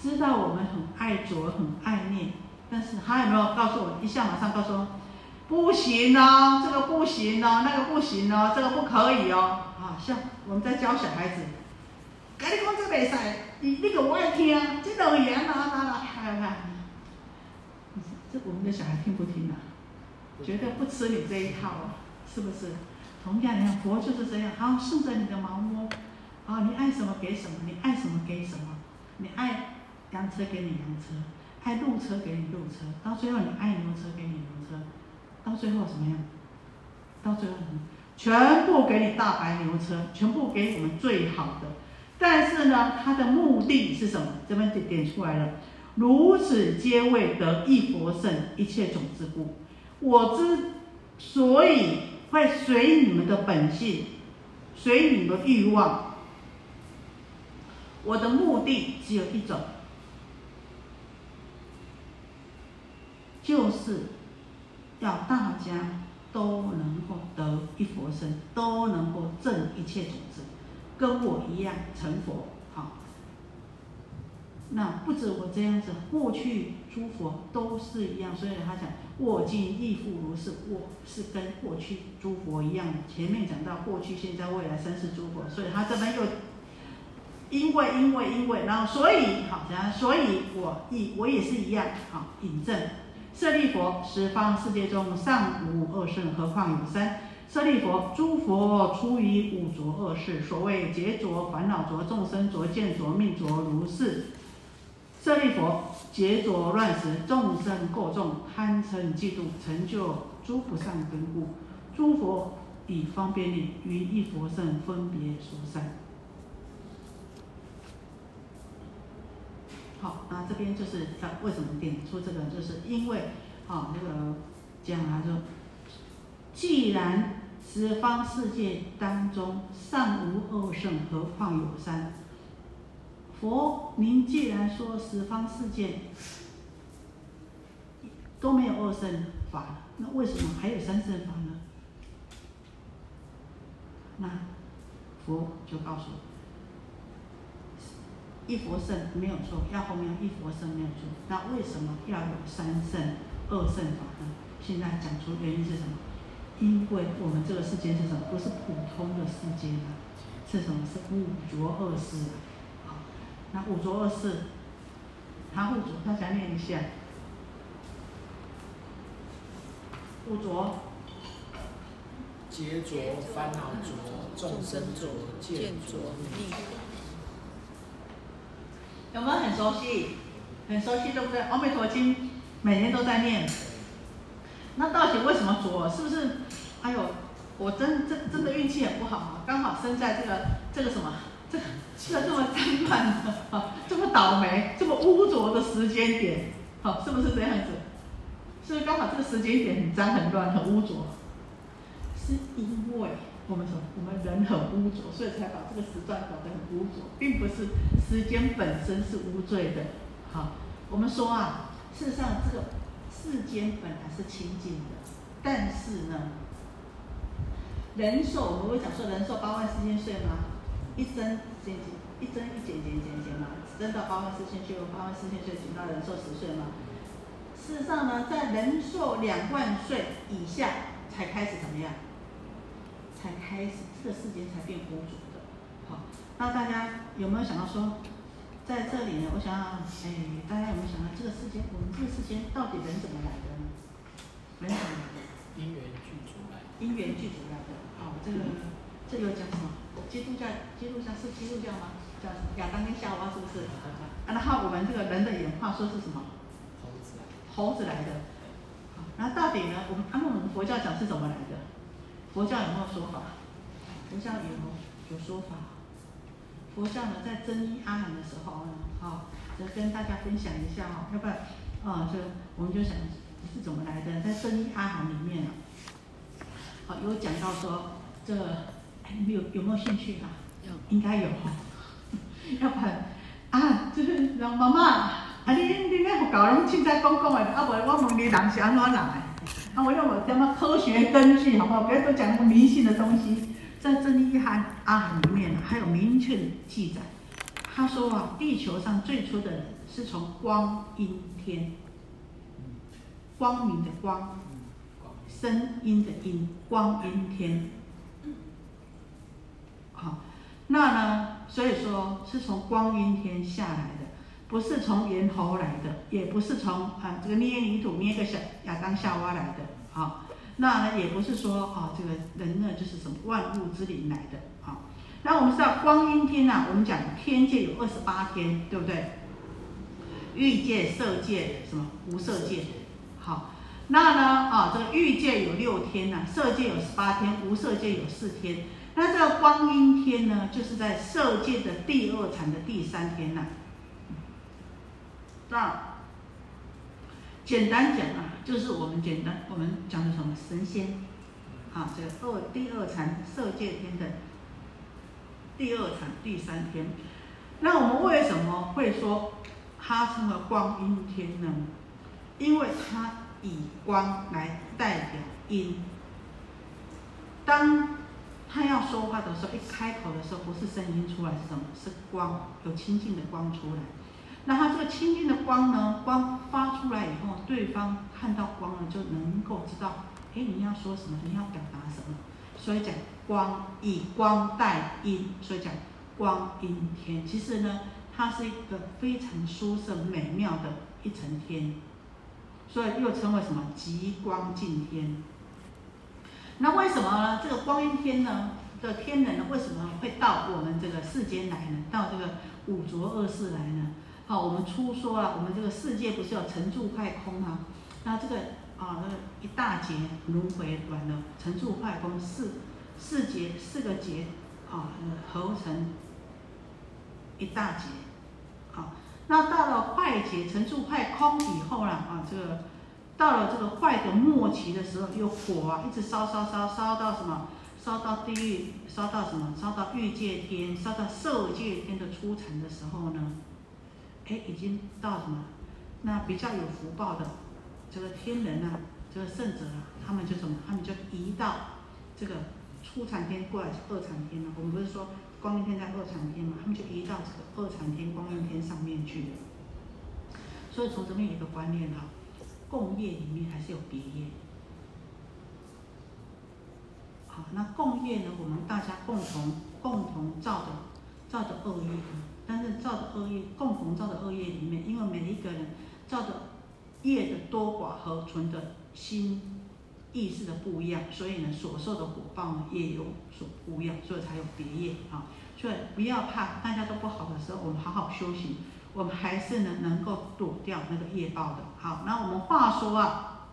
知道我们很爱着，很爱念，但是他有没有告诉我？一下马上告诉我，不行哦，这个不行哦，那个不行哦，这个不可以哦。啊，像我们在教小孩子，赶紧讲这袂使。你那个我爱听，这种语言哪哪哪，看看，这我们的小孩听不听啊？绝对不吃你这一套啊，是不是？同样，你看佛就是这样，好顺着你的毛摸，啊，你爱什么给什么，你爱什么给什么，你爱洋车给你洋车，爱路车给你路车，到最后你爱牛车给你牛车，到最后什么样？到最后什么？全部给你大白牛车，全部给我们最好的。但是呢，他的目的是什么？这边点点出来了，如此皆为得一佛圣一切种子故。我之所以会随你们的本性，随你们的欲望，我的目的只有一种，就是要大家都能够得一佛身，都能够证一切种子。跟我一样成佛，那不止我这样子，过去诸佛都是一样，所以他讲我今亦复如是，我是跟过去诸佛一样。前面讲到过去、现在、未来三世诸佛，所以他这边又因为因为因为，然后所以好，然后所以我亦我也是一样，好引证舍利佛，十方世界中尚无二圣，何况有三？舍利佛，诸佛出于五浊恶世，所谓劫浊、烦恼浊、众生浊、见浊、命浊，如是。舍利佛，劫浊乱时，众生过重，贪嗔嫉妒，成就诸不善根故。诸佛以方便力，于一佛圣分别说善。好，那这边就是要为什么点出这个，就是因为啊，那个讲啊，就既然。十方世界当中尚无二圣，何况有三？佛，您既然说十方世界都没有二圣法，那为什么还有三圣法呢？那佛就告诉，一佛圣没有错，要后面一佛圣没有错。那为什么要有三圣、二圣法呢？现在讲出原因是什么？因为我们这个世界是什么？不是普通的世界啊，是什么？是五浊恶世。好，那五浊恶世，他五浊，他想念一下。五浊。劫浊、烦恼浊、众生浊、见浊、命有没有很熟悉？很熟悉，对不对？阿弥陀经每年都在念。那到底为什么浊？是不是？哎呦，我真真真的运气很不好啊！刚好生在这个这个什么，这个这个这么脏乱的哈，这么倒霉，这么污浊的时间点，好，是不是这样子？是不是刚好这个时间点很脏很乱很污浊？是因为我们什么？我们人很污浊，所以才把这个时段搞得很污浊，并不是时间本身是污罪的。好，我们说啊，事实上这个世间本来是清净的。但是呢，人寿，我们会讲说人寿八万四千岁吗？一增减减，一增一减减减减嘛，增到八万四千岁，八万四千岁减到人寿十岁嘛。事实上呢，在人寿两万岁以下才开始怎么样？才开始这个世间才变无主的。好，那大家有没有想到说，在这里呢？我想要，哎，大家有没有想到这个世间，我们这个世间到底人怎么来的呢？人怎么来的？因缘具足来。因缘具足来的。好，这个这又讲什么？基督教，基督教是基督教吗？叫什么？亚当跟夏娃是不是？啊然后我们这个人的演化说是什么？猴子来。猴子来的。好，那到底呢？我们按照我们佛教讲是怎么来的？佛教有没有说法？佛教有有说法。佛教呢，在真一阿含的时候呢，好，就跟大家分享一下哈，要不然啊，就我们就想是怎么来的？在真一阿含里面啊，好有讲到说这。有有没有兴趣啊？有，应该有哈。要不然啊，就是让妈妈，啊你你咧学教拢凊彩讲讲的，啊无我问你人是安怎来？啊我用我什么科学根据，好不好？不要都讲那么迷信的东西。在《真一含阿含》里面还有明确的记载。他说啊，地球上最初的人是从光阴天，光明的光，声音的音，光阴天。那呢？所以说是从光阴天下来的，不是从猿猴来的，也不是从啊这个捏泥土捏个小亚当夏娃来的。好，那呢也不是说啊这个人呢就是什么万物之灵来的。好，那我们知道光阴天呐，我们讲天界有二十八天，对不对？欲界、色界、什么无色界。好，那呢啊这个欲界有六天呐，色界有十八天，无色界有四天。那这个光阴天呢，就是在色界的第二禅的第三天呐。那简单讲啊，就是我们简单我们讲的什么神仙，啊，这个二第二禅色界天的第二禅第三天。那我们为什么会说它称为光阴天呢？因为它以光来代表阴。当他要说话的时候，一开口的时候，不是声音出来，是什么？是光，有清净的光出来。那他这个清净的光呢？光发出来以后，对方看到光了，就能够知道，哎，你要说什么？你要表达什么？所以讲光以光带音，所以讲光阴天。其实呢，它是一个非常殊胜美妙的一层天，所以又称为什么？极光净天。那为什么呢？这个光阴天呢的天人呢，为什么会到我们这个世间来呢？到这个五浊恶世来呢？好，我们初说了，我们这个世界不是有成住坏空啊？那这个啊，那个一大劫轮回完了，成住坏空四四劫四个劫啊，合成一大劫。好，那到了坏劫成住坏空以后了啊，这个。到了这个坏的末期的时候，有火啊，一直烧烧烧烧到什么？烧到地狱，烧到什么？烧到欲界天，烧到色界天的初禅的时候呢？哎，已经到什么？那比较有福报的这个天人啊，这个圣者啊，他们就什么？他们就移到这个初禅天过来二禅天了。我们不是说光明天在二禅天嘛？他们就移到这个二禅天光明天上面去了。所以从这边有一个观念哈。共业里面还是有别业，好，那共业呢？我们大家共同共同造的造的恶业，但是造的恶业共同造的恶业里面，因为每一个人造的业的多寡和存的心意识的不一样，所以呢，所受的果报呢也有所不一样，所以才有别业啊。所以不要怕，大家都不好的时候，我们好好修行。我们还是呢能够躲掉那个业报的。好，那我们话说啊，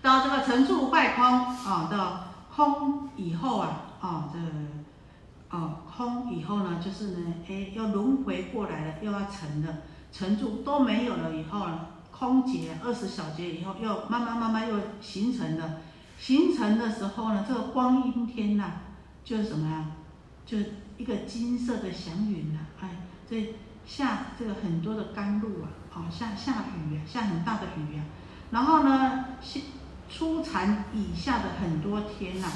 到这个成住坏空啊，到空以后啊，啊这啊空以后呢，就是呢，哎，要轮回过来了，又要成了，成住都没有了以后呢，空劫二十小劫以后，又慢慢慢慢又形成了，形成的时候呢，这个光阴天呐，就是什么呀？就一个金色的祥云呐，哎，这。下这个很多的甘露啊，好下下雨啊，下很大的雨啊，然后呢，初禅以下的很多天呐，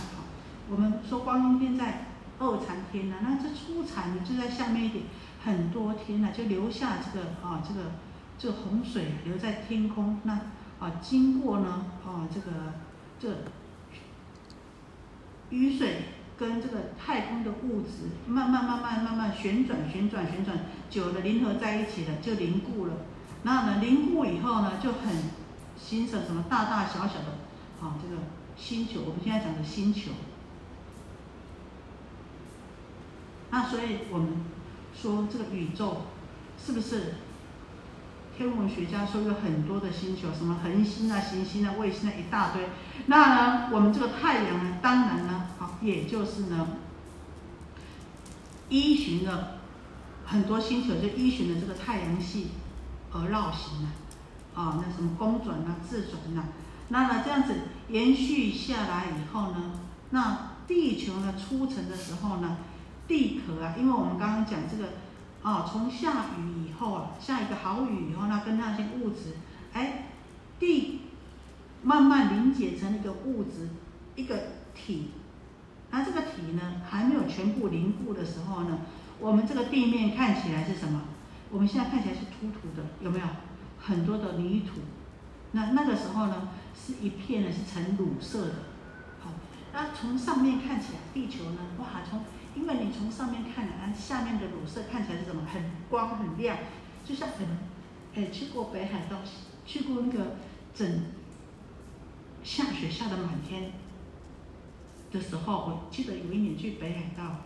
我们说光阴天在二禅天呢，那这初禅呢就在下面一点，很多天呢就留下这个啊这个这个洪水留在天空，那啊经过呢啊这个这雨水跟这个太空的物质慢慢慢慢慢慢旋转旋转旋转，久了凝合在一起了，就凝固了。那呢凝固以后呢就很形成什么大大小小的啊这个星球，我们现在讲的星球。那所以我们说这个宇宙是不是天文学家说有很多的星球，什么恒星啊、行星啊、卫星啊一大堆。那呢，我们这个太阳呢，当然呢，也就是呢，依循了很多星球，就依循了这个太阳系而绕行啊，啊，那什么公转啊、自转啊，那呢这样子延续下来以后呢，那地球呢出成的时候呢。地壳啊，因为我们刚刚讲这个，啊，从下雨以后啊，下一个好雨以后，那跟那些物质，哎，地慢慢凝结成一个物质，一个体。那这个体呢，还没有全部凝固的时候呢，我们这个地面看起来是什么？我们现在看起来是凸凸的，有没有？很多的泥土。那那个时候呢，是一片呢是呈乳色的。好，那从上面看起来，地球呢，哇，从因为你从上面看，啊，下面的乳色看起来是什么？很光很亮，就像很，哎，去过北海道，去过那个整下雪下的满天的时候，我记得有一年去北海道，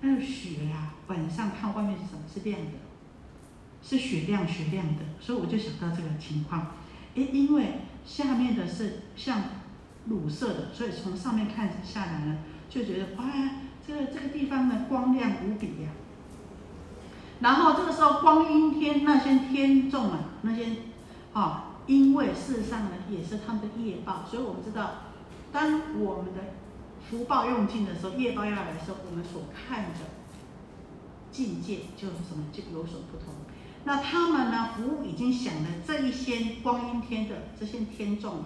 那个雪呀，晚上看外面是什么？是亮的，是雪亮雪亮的，所以我就想到这个情况，哎，因为下面的是像乳色的，所以从上面看下来呢，就觉得哇。这个这个地方呢，光亮无比呀。然后这个时候，光阴天那些天众啊，那些啊，因为事实上呢，也是他们的业报，所以我们知道，当我们的福报用尽的时候，业报要来的时候，我们所看的境界就什么就有所不同。那他们呢，福已经享了这一些光阴天的这些天众，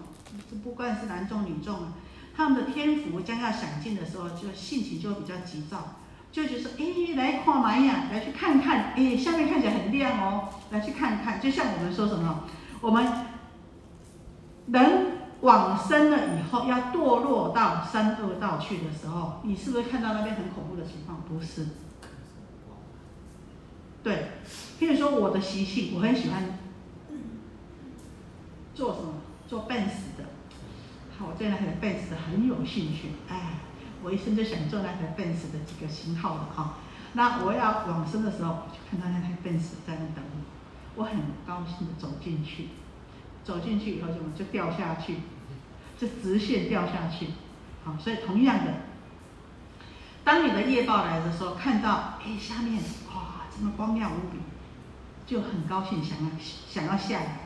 这不管是男众女众啊。他们的天福将要享尽的时候，就性情就会比较急躁，就觉得说：“哎，来看嘛呀，来去看看，哎，下面看起来很亮哦，来去看看。”就像我们说什么，我们人往生了以后要堕落到三恶道去的时候，你是不是看到那边很恐怖的情况？不是。对，譬如说我的习性，我很喜欢做什么，做笨死的。好，我对那台奔驰的很有兴趣，哎，我一生就想做那台奔驰的几个型号的哈。那我要往生的时候，就看到那台奔驰在那等我，我很高兴的走进去，走进去以后就就掉下去，是直线掉下去。好，所以同样的，当你的业报来的时候，看到哎下面哇这么光亮无比，就很高兴，想要想要下来。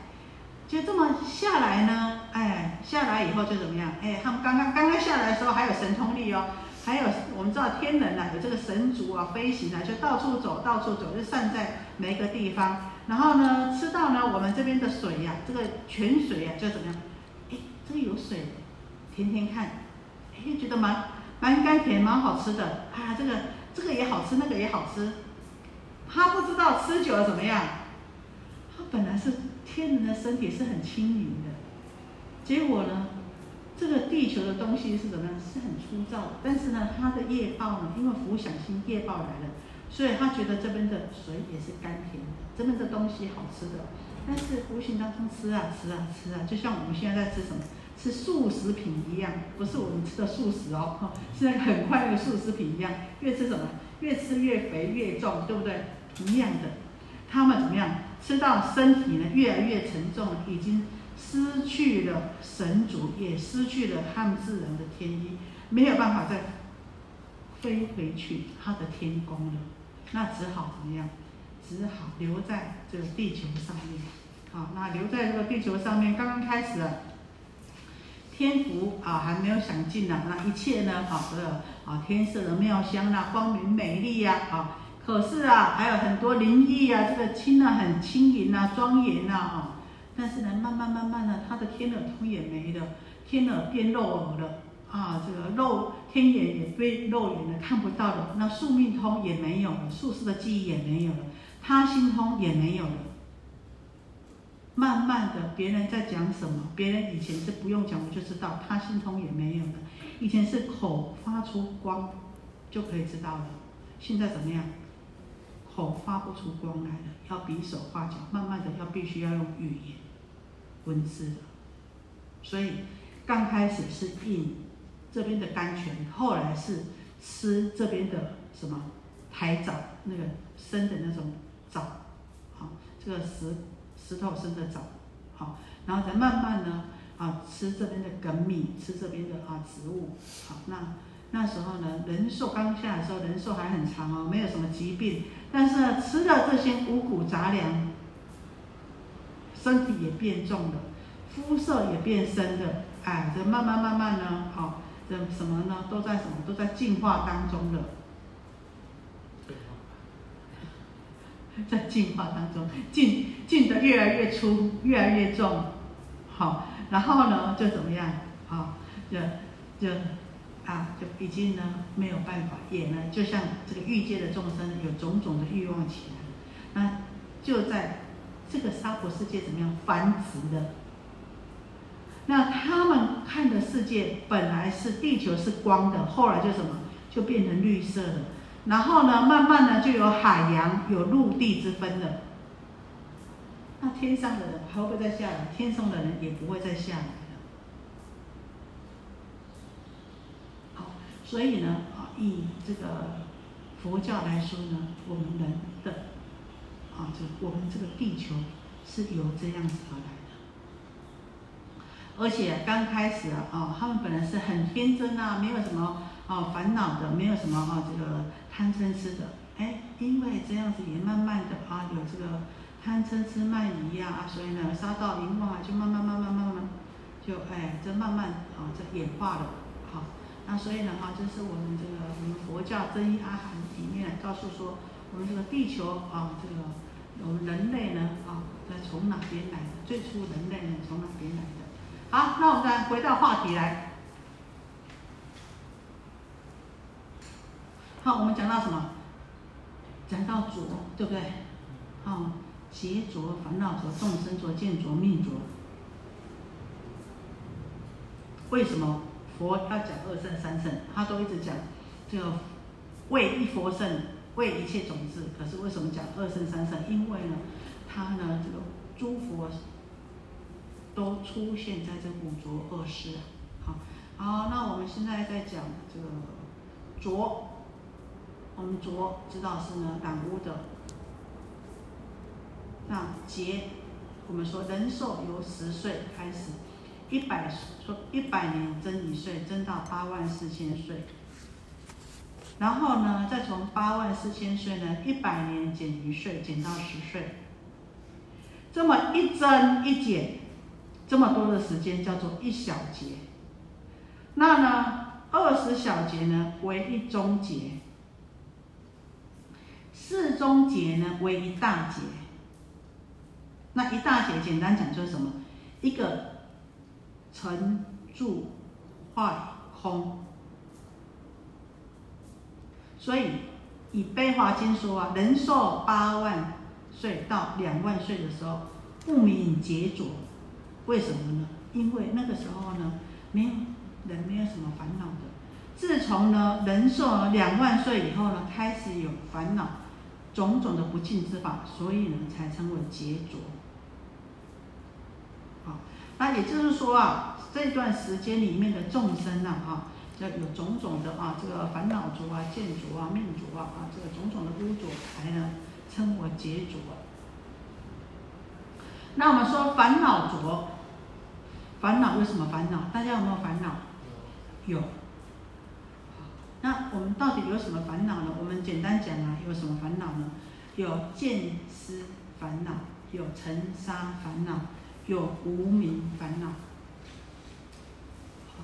就这么下来呢，哎，下来以后就怎么样？哎，他们刚刚刚刚下来的时候还有神通力哦，还有我们知道天人啊，有这个神足啊，飞行啊，就到处走，到处走，就散在每一个地方。然后呢，吃到呢我们这边的水呀，这个泉水呀，就怎么样？这个有水，甜甜看，哎，觉得蛮蛮甘甜，蛮好吃的啊。这个这个也好吃，那个也好吃。他不知道吃久了怎么样，他本来是。天人的身体是很轻盈的，结果呢，这个地球的东西是怎么样？是很粗糙。但是呢，他的业报呢，因为福想心业报来了，所以他觉得这边的水也是甘甜的，这边的东西好吃的。但是无形当中吃啊吃啊吃啊，就像我们现在在吃什么，吃素食品一样，不是我们吃的素食哦，是那个很快的素食品一样，越吃什么，越吃越肥越重，对不对？一样的，他们怎么样？吃到身体呢越来越沉重，已经失去了神主，也失去了他们自然的天意，没有办法再飞回去他的天宫了。那只好怎么样？只好留在这个地球上面。好，那留在这个地球上面，刚刚开始，天福啊还没有享尽呢。那一切呢，好的啊，天色的妙香啊，光明美丽呀，啊。可是啊，还有很多灵异啊，这个轻啊很轻盈啊，庄严啊，啊，但是呢，慢慢慢慢呢，他的天耳通也没了，天耳变肉耳了，啊，这个肉天眼也被肉眼了看不到了，那宿命通也没有了，宿世的记忆也没有了，他心通也没有了。慢慢的，别人在讲什么，别人以前是不用讲我就知道，他心通也没有的。以前是口发出光就可以知道了，现在怎么样？口发不出光来了，要比手画脚，慢慢的要必须要用语言、文字的。所以刚开始是印这边的甘泉，后来是吃这边的什么海藻，那个生的那种藻，好，这个石石头生的藻，好，然后再慢慢呢啊吃这边的梗米，吃这边的啊植物，好，那那时候呢人寿刚下来的时候人寿还很长哦，没有什么疾病。但是呢，吃了这些五谷杂粮，身体也变重了，肤色也变深了，哎，这慢慢慢慢呢，好，这什么呢，都在什么，都在进化当中的，在进化当中，进进的越来越粗，越来越重，好，然后呢，就怎么样，好，就就。啊，就已经呢没有办法，也呢就像这个欲界的众生有种种的欲望起来，那就在这个娑婆世界怎么样繁殖的？那他们看的世界本来是地球是光的，后来就什么就变成绿色的，然后呢慢慢呢就有海洋有陆地之分了，那天上的人还会不会再下来？天上的人也不会再下来了。好。所以呢，啊，以这个佛教来说呢，我们人的啊，这我们这个地球是由这样子而来的。而且刚开始啊，啊，他们本来是很天真啊，没有什么啊烦恼的，没有什么啊这个贪嗔痴的。哎，因为这样子也慢慢的啊，有这个贪嗔痴慢疑啊，所以呢，杀到淫妄啊，就慢慢慢慢慢慢，就哎，这慢慢啊，这演化了。好那所以呢，哈，这是我们这个我们佛教真一阿含里面告诉说，我们这个地球啊，这个我们人类呢，啊，在从哪边来的？最初人类呢，从哪边来的？好，那我们再回到话题来。好，我们讲到什么？讲到浊，对不对？啊，劫浊、烦恼浊、众生浊、见浊、命浊。为什么？佛要讲二圣三圣，他都一直讲这个为一佛圣，为一切种子。可是为什么讲二圣三圣？因为呢，他呢这个诸佛都出现在这五浊恶世。好，好，那我们现在在讲这个浊，我们浊知道是呢染污的。那劫，我们说人寿由十岁开始。一百说一百年增一岁，增到八万四千岁。然后呢，再从八万四千岁呢，一百年减一岁，减到十岁。这么一增一减，这么多的时间叫做一小节。那呢，二十小节呢为一中节，四中节呢为一大节。那一大节简单讲就是什么？一个。成住坏空，所以以《悲华经》说啊，人寿八万岁到两万岁的时候，不明劫浊，为什么呢？因为那个时候呢，没有人没有什么烦恼的。自从呢人寿两万岁以后呢，开始有烦恼，种种的不净之法，所以呢才称为劫浊。那也就是说啊，这段时间里面的众生呐，哈，就有种种的啊，这个烦恼浊啊、见浊啊、命浊啊，啊，这个种种的污浊，才能称为劫浊。那我们说烦恼浊，烦恼为什么烦恼？大家有没有烦恼？有。那我们到底有什么烦恼呢？我们简单讲啊，有什么烦恼呢？有见思烦恼，有尘沙烦恼。有无名烦恼，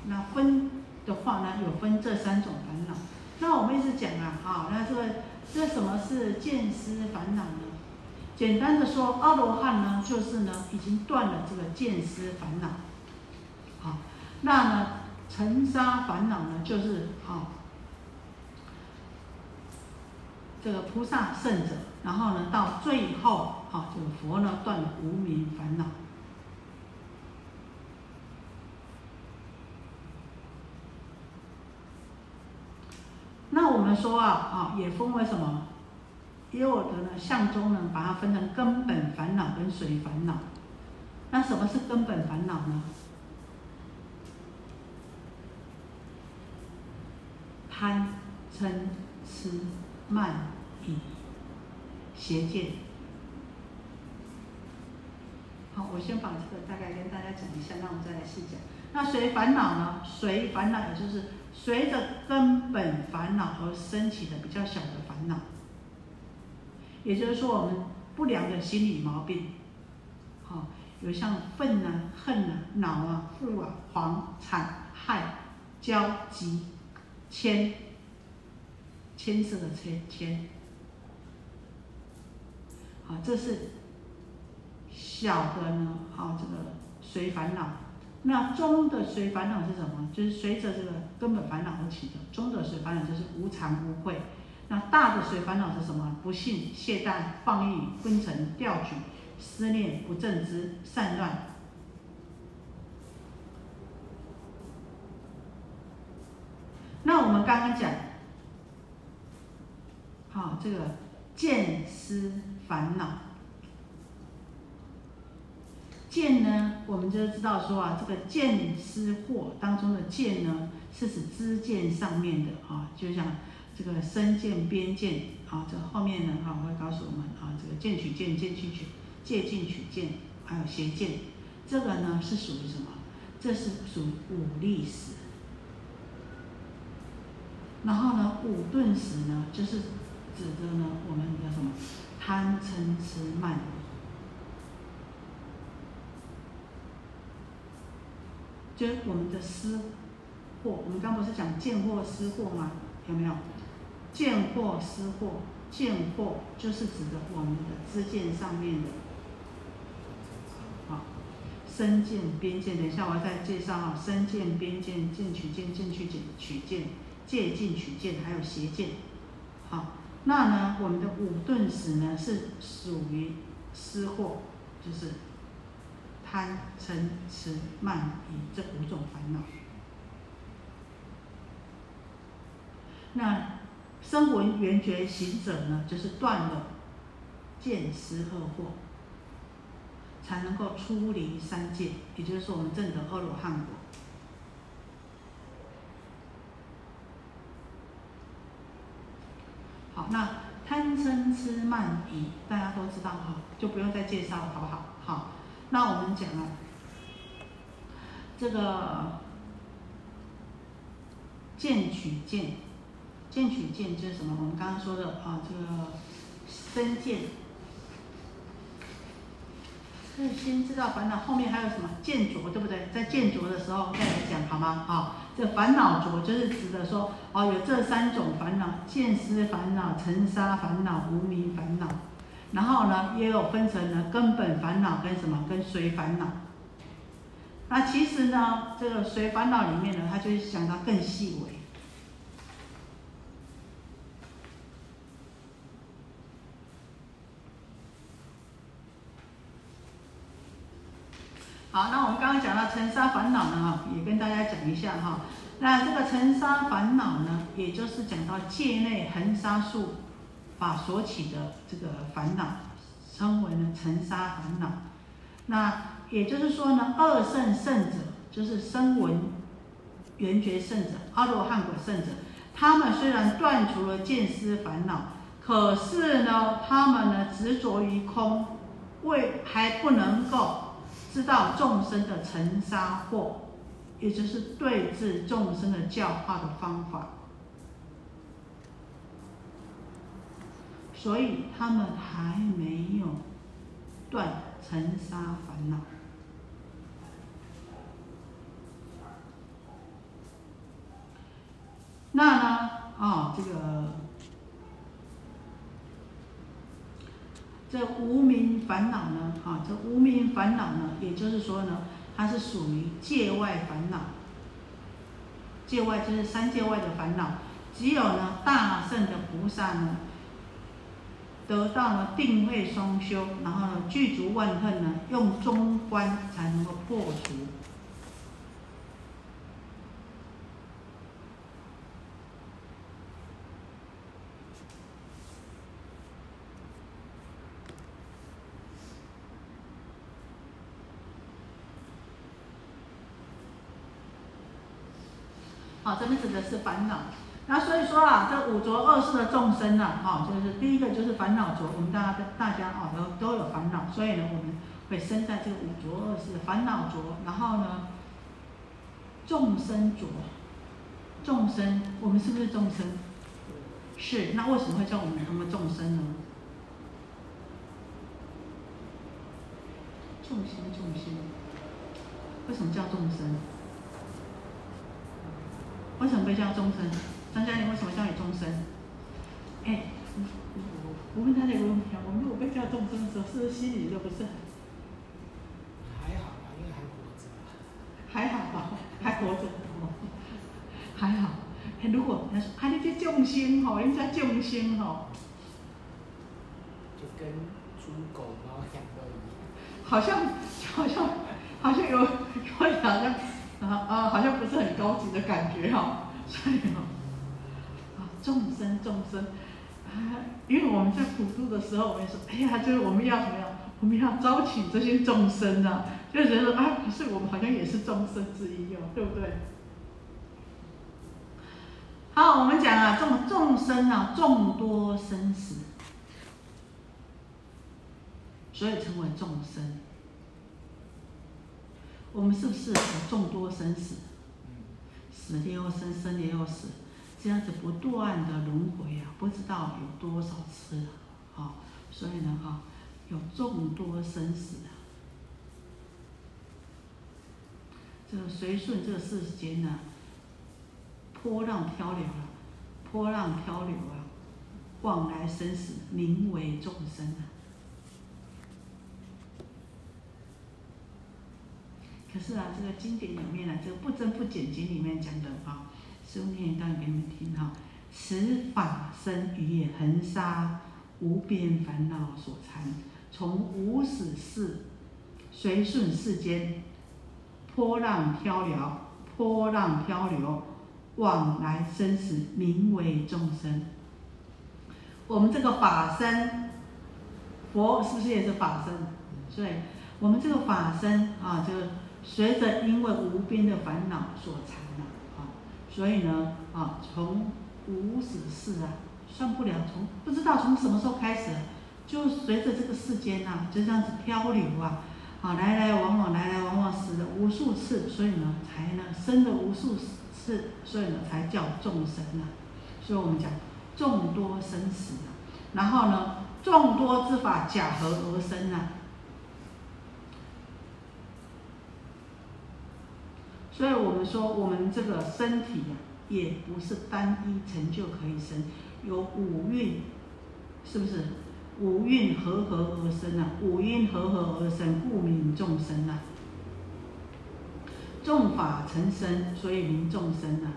那分的话呢，有分这三种烦恼。那我们一直讲啊，好，那这个这什么是见思烦恼呢？简单的说，阿罗汉呢，就是呢，已经断了这个见思烦恼。好，那呢，尘沙烦恼呢，就是啊，这个菩萨圣者，然后呢，到最后啊，这个佛呢断了无明烦恼。那我们说啊，啊，也分为什么？也有的呢，相中呢，把它分成根本烦恼跟随烦恼。那什么是根本烦恼呢？贪、嗔、痴、慢、疑、邪见。好，我先把这个大概跟大家讲一下，那我们再来细讲。那随烦恼呢？随烦恼也就是随着根本烦恼而升起的比较小的烦恼。也就是说，我们不良的心理毛病，好，有像愤啊、恨啊、恼啊、负啊、惶、惨、害、焦急。牵，牵涉的牵牵，好，这是小的呢，好，这个随烦恼。那中的随烦恼是什么？就是随着这个根本烦恼而起的。中的随烦恼就是无常无慧。那大的随烦恼是什么？不信、懈怠、放逸、昏沉、掉举、思念、不正知、散乱。那我们刚刚讲，好，这个见思烦恼，见呢，我们就知道说啊，这个见思惑当中的见呢，是指知见上面的啊，就像这个身见、边见啊，这后面呢啊会告诉我们啊，这个见取见、见取取、借进取见，还有邪见，这个呢是属于什么？这是属于五力识。然后呢，五顿时呢，就是指的呢，我们的什么贪嗔痴慢疑就我们的思惑。我们刚不是讲见惑思惑吗？有没有？见惑思惑，见惑就是指的我们的知见上面的，好，身见边见。等一下我要再介绍啊，身见边见，见取见，见取见，取见。借进取见，还有邪见，好，那呢，我们的五顿时呢是属于失货，就是贪嗔痴慢疑这五种烦恼。那声闻缘觉行者呢，就是断了见思恶惑，才能够出离三界，也就是我们证得阿罗汉果。好，那贪嗔痴慢疑，大家都知道哈，就不用再介绍了，好不好？好，那我们讲了，这个见取见，见取见就是什么？我们刚刚说的啊，这个身见。是先知道烦恼，后面还有什么见着，对不对？在见着的时候再来讲，好吗？好，这烦恼着就是指的说，哦，有这三种烦恼：见思烦恼、尘沙烦恼、无名烦恼。然后呢，也有分成呢根本烦恼跟什么跟随烦恼。那其实呢，这个随烦恼里面呢，它就是讲到更细微。好，那我们刚刚讲到尘沙烦恼呢，哈，也跟大家讲一下哈。那这个尘沙烦恼呢，也就是讲到界内恒沙数法所起的这个烦恼，称为呢尘沙烦恼。那也就是说呢，二圣圣者就是声闻缘觉圣者、阿罗汉果圣者，他们虽然断除了见思烦恼，可是呢，他们呢执着于空，为还不能够。知道众生的尘沙惑，也就是对治众生的教化的方法，所以他们还没有断尘沙烦恼。那呢？啊，这个。这无名烦恼呢？啊，这无名烦恼呢，也就是说呢，它是属于界外烦恼。界外就是三界外的烦恼，只有呢大圣的菩萨呢，得到了定慧双修，然后呢具足万恨呢，用中观才能够破除。好，这边指的是烦恼。那所以说啊，这五浊恶世的众生呢，哈，就是第一个就是烦恼浊。我们大家大家啊都都有烦恼，所以呢，我们会生在这个五浊恶世烦恼浊。然后呢，众生浊，众生，我们是不是众生？是。那为什么会叫我们成为众生呢？众生，众生，为什么叫众生？为什么被叫众生？张嘉玲为什么叫你众生？哎，我我问他这个问题啊，我们如果被叫众生的时候，是不是心里就不是很？还好吧，因为还活着。还好吧，还活着，还好。哎，如果他说，啊，你这众生吼，人家众生吼，就跟猪狗猫养都一样。好像好像好像有有好像。啊啊，好像不是很高级的感觉哈，所以哈，啊众生众生，啊，因为我们在普度的时候，我们说，哎呀，就是我们要怎么样？我们要招请这些众生啊，就觉得啊，可是我们好像也是众生之一哦，对不对？好，我们讲啊，众众生啊，众多生死，所以称为众生。我们是不是有众多生死？死了又生，生了又死，这样子不断的轮回啊，不知道有多少次啊！好，所以呢，哈，有众多生死啊。这个随顺这个世间呢，波浪漂流啊，波浪漂流啊，往来生死，名为众生啊。可是啊，这个经典里面呢，这个不增不减经里面讲的啊，师父念一段给你们听哈。此法身于也，恒沙无边烦恼所缠，从无始世随顺世间，波浪漂流，波浪漂流，往来生死，名为众生。我们这个法身，佛是不是也是法身？所以，我们这个法身啊，这个。随着因为无边的烦恼所缠了啊，所以呢啊，从无始世啊，算不了从不知道从什么时候开始，就随着这个世间呐，就这样子漂流啊，啊来来往往来来往往死了无数次，所以呢才呢生了无数次，所以呢才叫众生啊，所以我们讲众多生死啊，然后呢众多之法假合而生啊。所以我们说，我们这个身体呀，也不是单一成就可以生，有五蕴，是不是？五蕴合合而生啊，五蕴合合而生，故名众生啊。众法成生，所以名众生啊。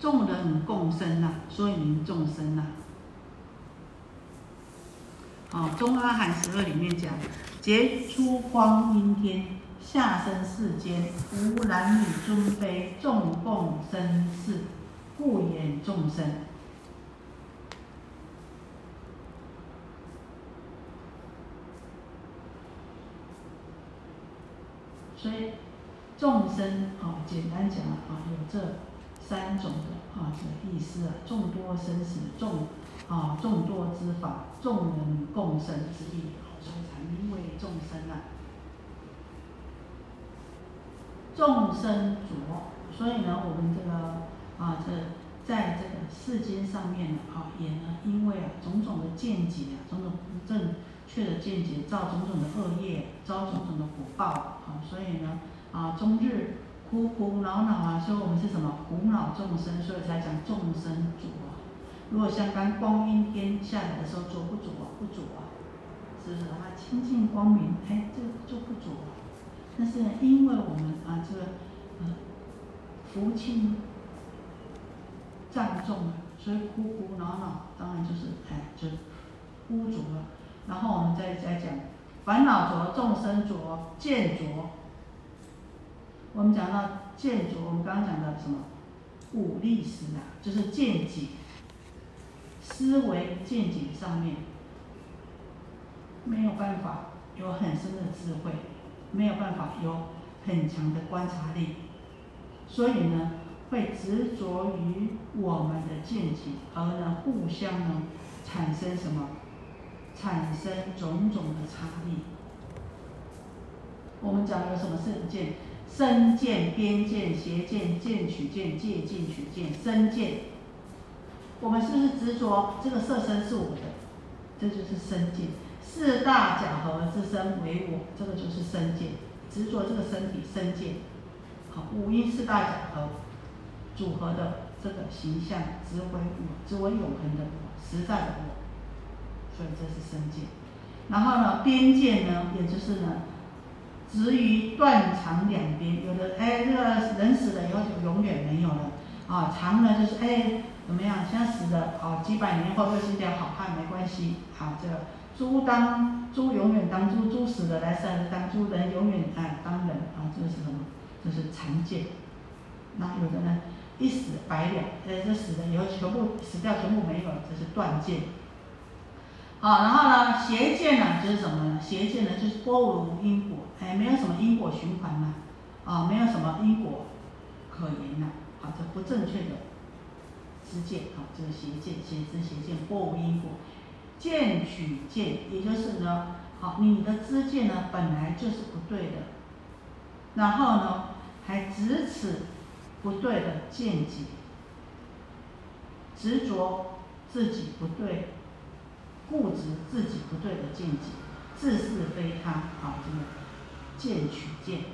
众人共生啊，所以名众生啊。好，《中阿含十二》里面讲，劫出光阴天。下生世间，无男女尊卑，众共生世，故言众生。所以众生啊，简单讲啊，有这三种的啊这意思啊，众多生死，众啊众多之法，众人共生之意，所以才名为众生啊。众生浊，所以呢，我们这个啊，这在这个世间上面呢，啊，也呢，因为啊，种种的见解啊，种种不正确的见解，造种种的恶业，遭种种的果报，啊，所以呢，啊，终日苦苦恼恼啊，所以我们是什么苦恼众生，所以才讲众生浊。如果像刚光阴天下来的时候浊不浊啊？不浊啊，是不是啊？清净光明，哎，这就不浊。但是，因为我们啊，这个呃福清占重了，所以枯枯恼恼，当然就是哎，就污浊了。然后我们再再讲，烦恼浊，众生浊，见浊。我们讲到见浊，我们刚刚讲的什么？五力时啊，就是见解、思维、见解上面没有办法有很深的智慧，没有办法有很强的观察力，所以呢，会执着于我们的见解，而呢互相呢产生什么？产生种种的差异。我们讲有什么是见？身见、边见、邪见、见取见、借进取见、身见，我们是不是执着这个色身是我的？这就是身见。四大假合之身为我，这个就是身见。执着这个身体身见。好，五阴四大假合组合的这个形象，只为我，只为永恒的我，实在的我。所以这是身见。然后呢，边见呢，也就是呢。至于断肠两边，有的哎，这个人死了以后就永远没有了啊。肠呢就是哎怎么样？现在死了啊，几百年后会是一条好汉，没关系。好，这个猪当猪永远当猪，猪死了来生当猪，人永远哎当人啊。这是什么？这是常见。那有的呢，一死百了，呃，这死了以后全部死掉，全部没有了，这是断见。好，然后呢，邪见呢就是什么呢？邪见呢就是波无因果，哎，没有什么因果循环嘛，啊，没有什么因果可言了，啊，这不正确的知见，啊，这个邪见，邪知邪见，波无因果，见取见，也就是呢，好，你的知见呢本来就是不对的，然后呢还执此不对的见解，执着自己不对。固执自己不对的见解，自是非他，好，这个见取见。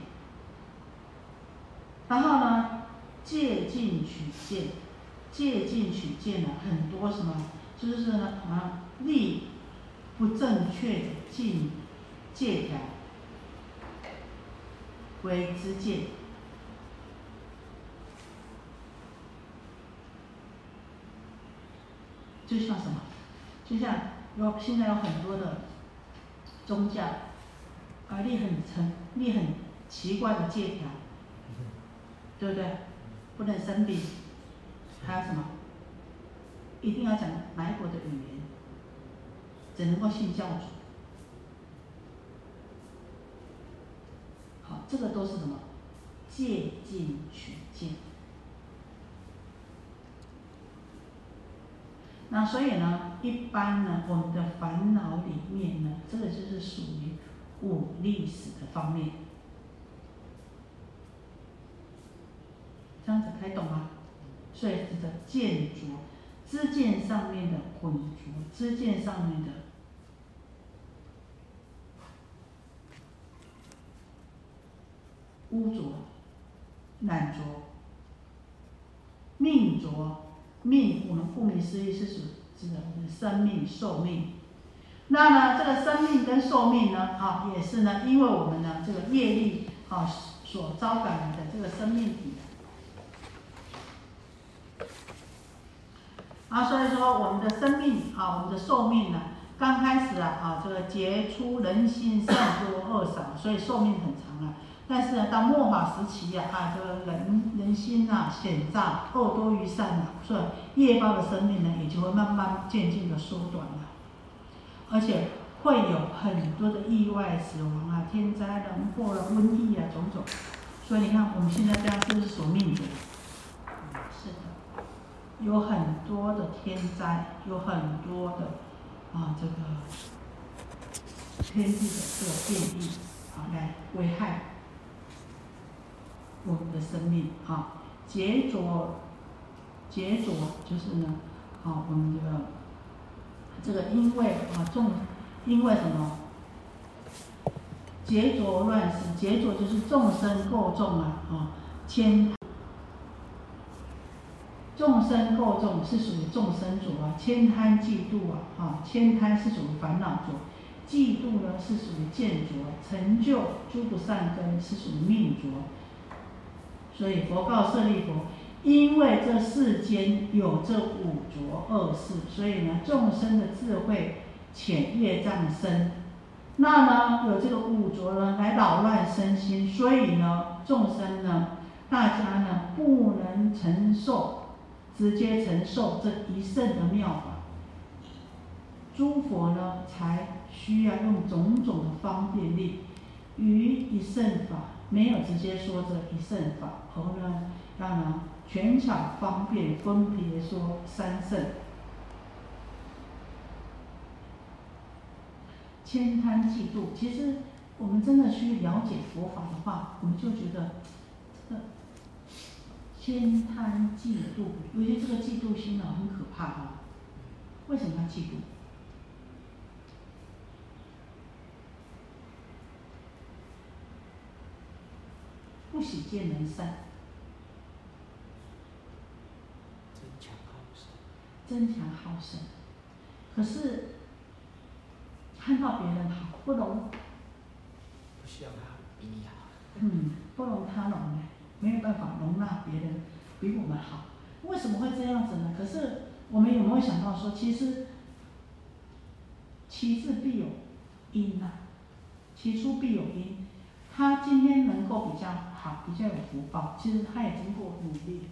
然后呢，借进取见，借进取见呢，很多什么，就是呢，啊，立不正确的进借条为之借，就像什么，就像。有现在有很多的宗教，啊立很成立很奇怪的戒条，对不对？不能生病，还有什么？一定要讲哪国的语言，只能够信教主。好，这个都是什么？借进取见。那所以呢，一般呢，我们的烦恼里面呢，这个就是属于五历史的方面，这样子可以懂吗？所以是的见浊，知见上面的混浊，知见上面的污浊、懒浊、命浊。命，我们顾名思义是指指的生命寿命。那呢，这个生命跟寿命呢，啊，也是呢，因为我们呢这个业力啊所招感的这个生命体。啊，所以说我们的生命啊，我们的寿命呢，刚开始啊，啊，这个杰出人心善多恶少，所以寿命很长啊。但是呢，到末法时期呀，啊，这个人人心呐险诈，恶多于善呐，所以业报的生命呢，也就会慢慢渐渐的缩短了，而且会有很多的意外死亡啊，天灾人祸了，瘟疫啊，种种。所以你看，我们现在这样是不是索命的？是的，有很多的天灾，有很多的啊，这个天地的这个变异啊，来危害。我们的生命啊，劫浊，劫浊就是呢，啊，我们这个这个因为啊众，因为什么？劫浊乱世，劫浊就是众生过重啊，啊，千众生过重是属于众生浊啊，千贪嫉妒啊，啊，千贪是属于烦恼浊，嫉妒呢是属于见浊，成就诸不善根是属于命浊。所以佛告舍利弗：因为这世间有这五浊恶世，所以呢，众生的智慧浅业障深，那呢有这个五浊呢来扰乱身心，所以呢，众生呢，大家呢不能承受，直接承受这一圣的妙法，诸佛呢才需要用种种的方便力，于一圣法没有直接说这一圣法，然后呢让呢。全场方便分别说三圣，千贪嫉妒。其实我们真的去了解佛法的话，我们就觉得这个千贪嫉妒，我觉得这个嫉妒心呢很可怕啊。为什么要嫉妒？不喜见人善。争强好胜，可是看到别人好不容，不需要他比你好，嗯，不容他容呢，没有办法容纳别人比我们好，为什么会这样子呢？可是我们有没有想到说，其实其志必有因呐，其出必有因，他今天能够比较好，比较有福报，其实他也经过努力，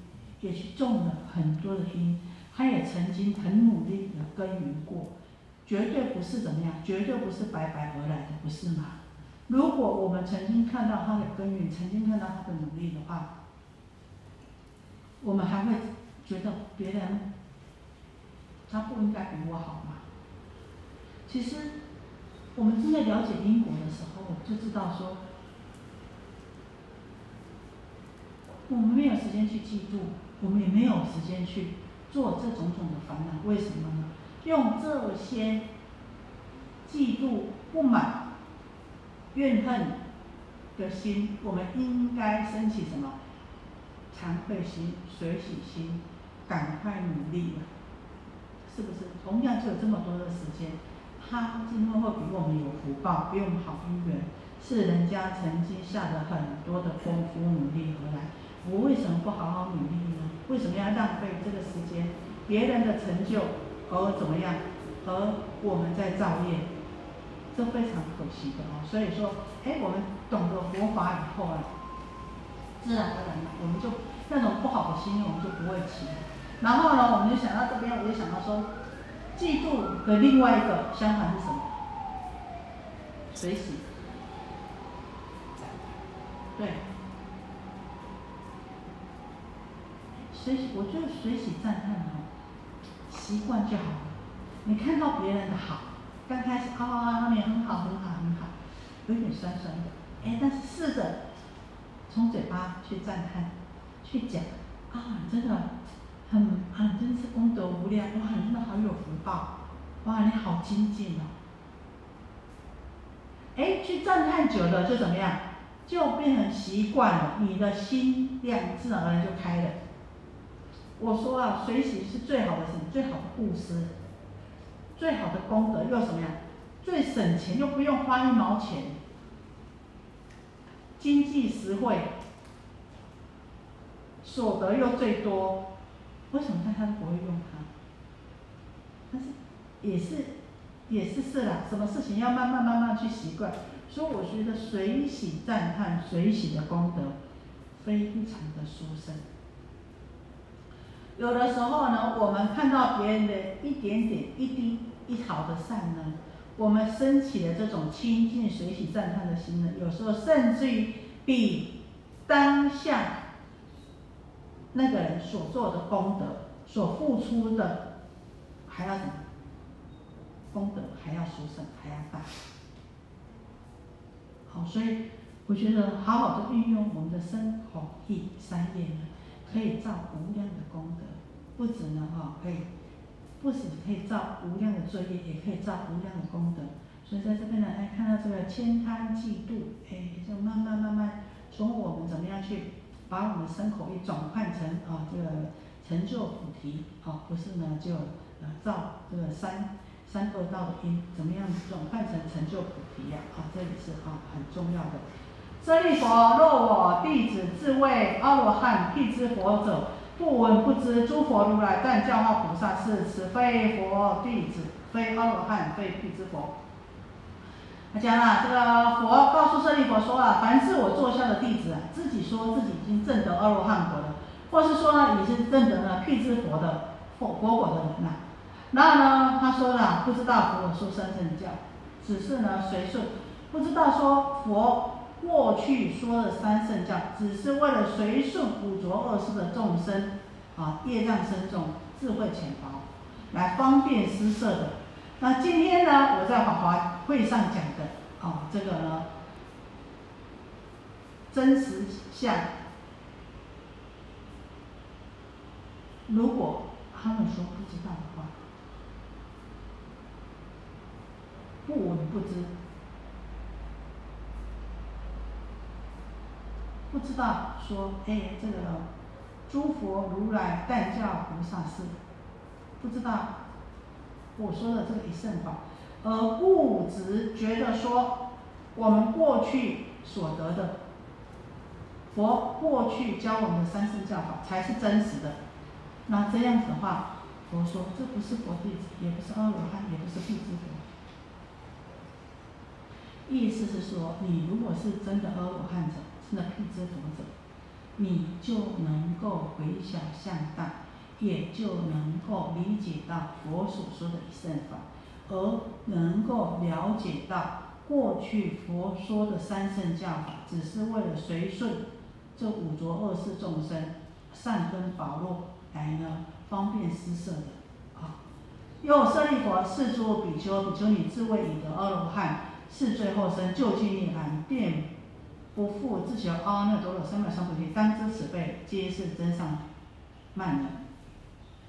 也去种了很多的因。他也曾经很努力的耕耘过，绝对不是怎么样，绝对不是白白而来的，不是吗？如果我们曾经看到他的耕耘，曾经看到他的努力的话，我们还会觉得别人他不应该比我好吗？其实，我们真的了解因果的时候，就知道说，我们没有时间去嫉妒，我们也没有时间去。做这种种的烦恼，为什么呢？用这些嫉妒、不满、怨恨的心，我们应该升起什么？惭愧心、随喜心，赶快努力了，是不是？同样就有这么多的时间，他今后会比我们有福报，比我们好姻缘，是人家曾经下了很多的功夫努力而来。我为什么不好好努力呢？为什么要浪费这个时间？别人的成就而怎么样？而我们在造业，这非常可惜的哦。所以说，哎，我们懂得佛法以后啊，自然而然的，我们就那种不好的心我们就不会起。然后呢，我们就想到这边，我就想到说，嫉妒的另外一个相反是什么？随喜。对。随喜，我觉得随喜赞叹哦，习惯就好了。你看到别人的好，刚开始啊，他们很好，很好，很好，有点酸酸的。哎，但是试着从嘴巴去赞叹，去讲啊，真的很啊，真是功德无量哇，你真的好有福报哇，你好精进哦。哎，去赞叹久了就怎么样？就变成习惯了，你的心量自然而然就开了。我说啊，随喜是最好的什么？最好的布施，最好的功德又什么呀？最省钱又不用花一毛钱，经济实惠，所得又最多。为什么大家都不会用它？但是也是也是是啦，什么事情要慢慢慢慢去习惯。所以我觉得随喜赞叹随喜的功德，非常的殊胜。有的时候呢，我们看到别人的一点点、一滴一毫的善呢，我们升起的这种亲近、随喜、赞叹的心呢，有时候甚至于比当下那个人所做的功德、所付出的还要什么？功德还要殊胜，还要大。好，所以我觉得好好的运用我们的身、口、意三业呢。可以造无量的功德，不止呢哈，可以，不止可以造无量的罪业，也可以造无量的功德。所以在这边呢，哎，看到这个千贪嫉妒，哎，就慢慢慢慢从我们怎么样去把我们身口意转换成啊这个成就菩提，好，不是呢就呃造这个三三恶道的因，怎么样转换成成就菩提呀？啊，这也是啊很重要的。舍利佛，若我弟子自谓阿罗汉，辟支佛者，不闻不知，诸佛如来但教化菩萨是，此非佛弟子，非阿罗汉，非辟支佛。他讲了，这个佛告诉舍利佛说啊，凡是我座下的弟子啊，自己说自己已经证得阿罗汉果了，或是说呢，已经证得了辟支佛的佛果果的人呐。然后呢，他说了，不知道佛说三圣教，只是呢随顺，不知道说佛。过去说的三圣教，只是为了随顺五浊恶世的众生，啊，业障深重，智慧浅薄，来方便施设的。那今天呢，我在法华会上讲的，啊，这个呢，真实相，如果他们说不知道的话，不闻不知。不知道说，哎，这个诸佛如来但教菩萨是不知道我说的这个一圣法，而固执觉得说我们过去所得的佛过去教我们的三圣教法才是真实的。那这样子的话，佛说这不是佛弟子，也不是阿罗汉，也不是辟支佛。意思是说，你如果是真的阿罗汉者。那辟支佛者，你就能够回想向大，也就能够理解到佛所说的一圣法，而能够了解到过去佛说的三圣教法，只是为了随顺这五浊恶世众生善根宝落来呢，方便施设的啊。又舍利佛，是诸比丘、比丘尼自谓已得阿罗汉，是最后生就近涅槃，便。不复自求阿耨多罗三藐三菩提，当知此辈皆是真上慢人。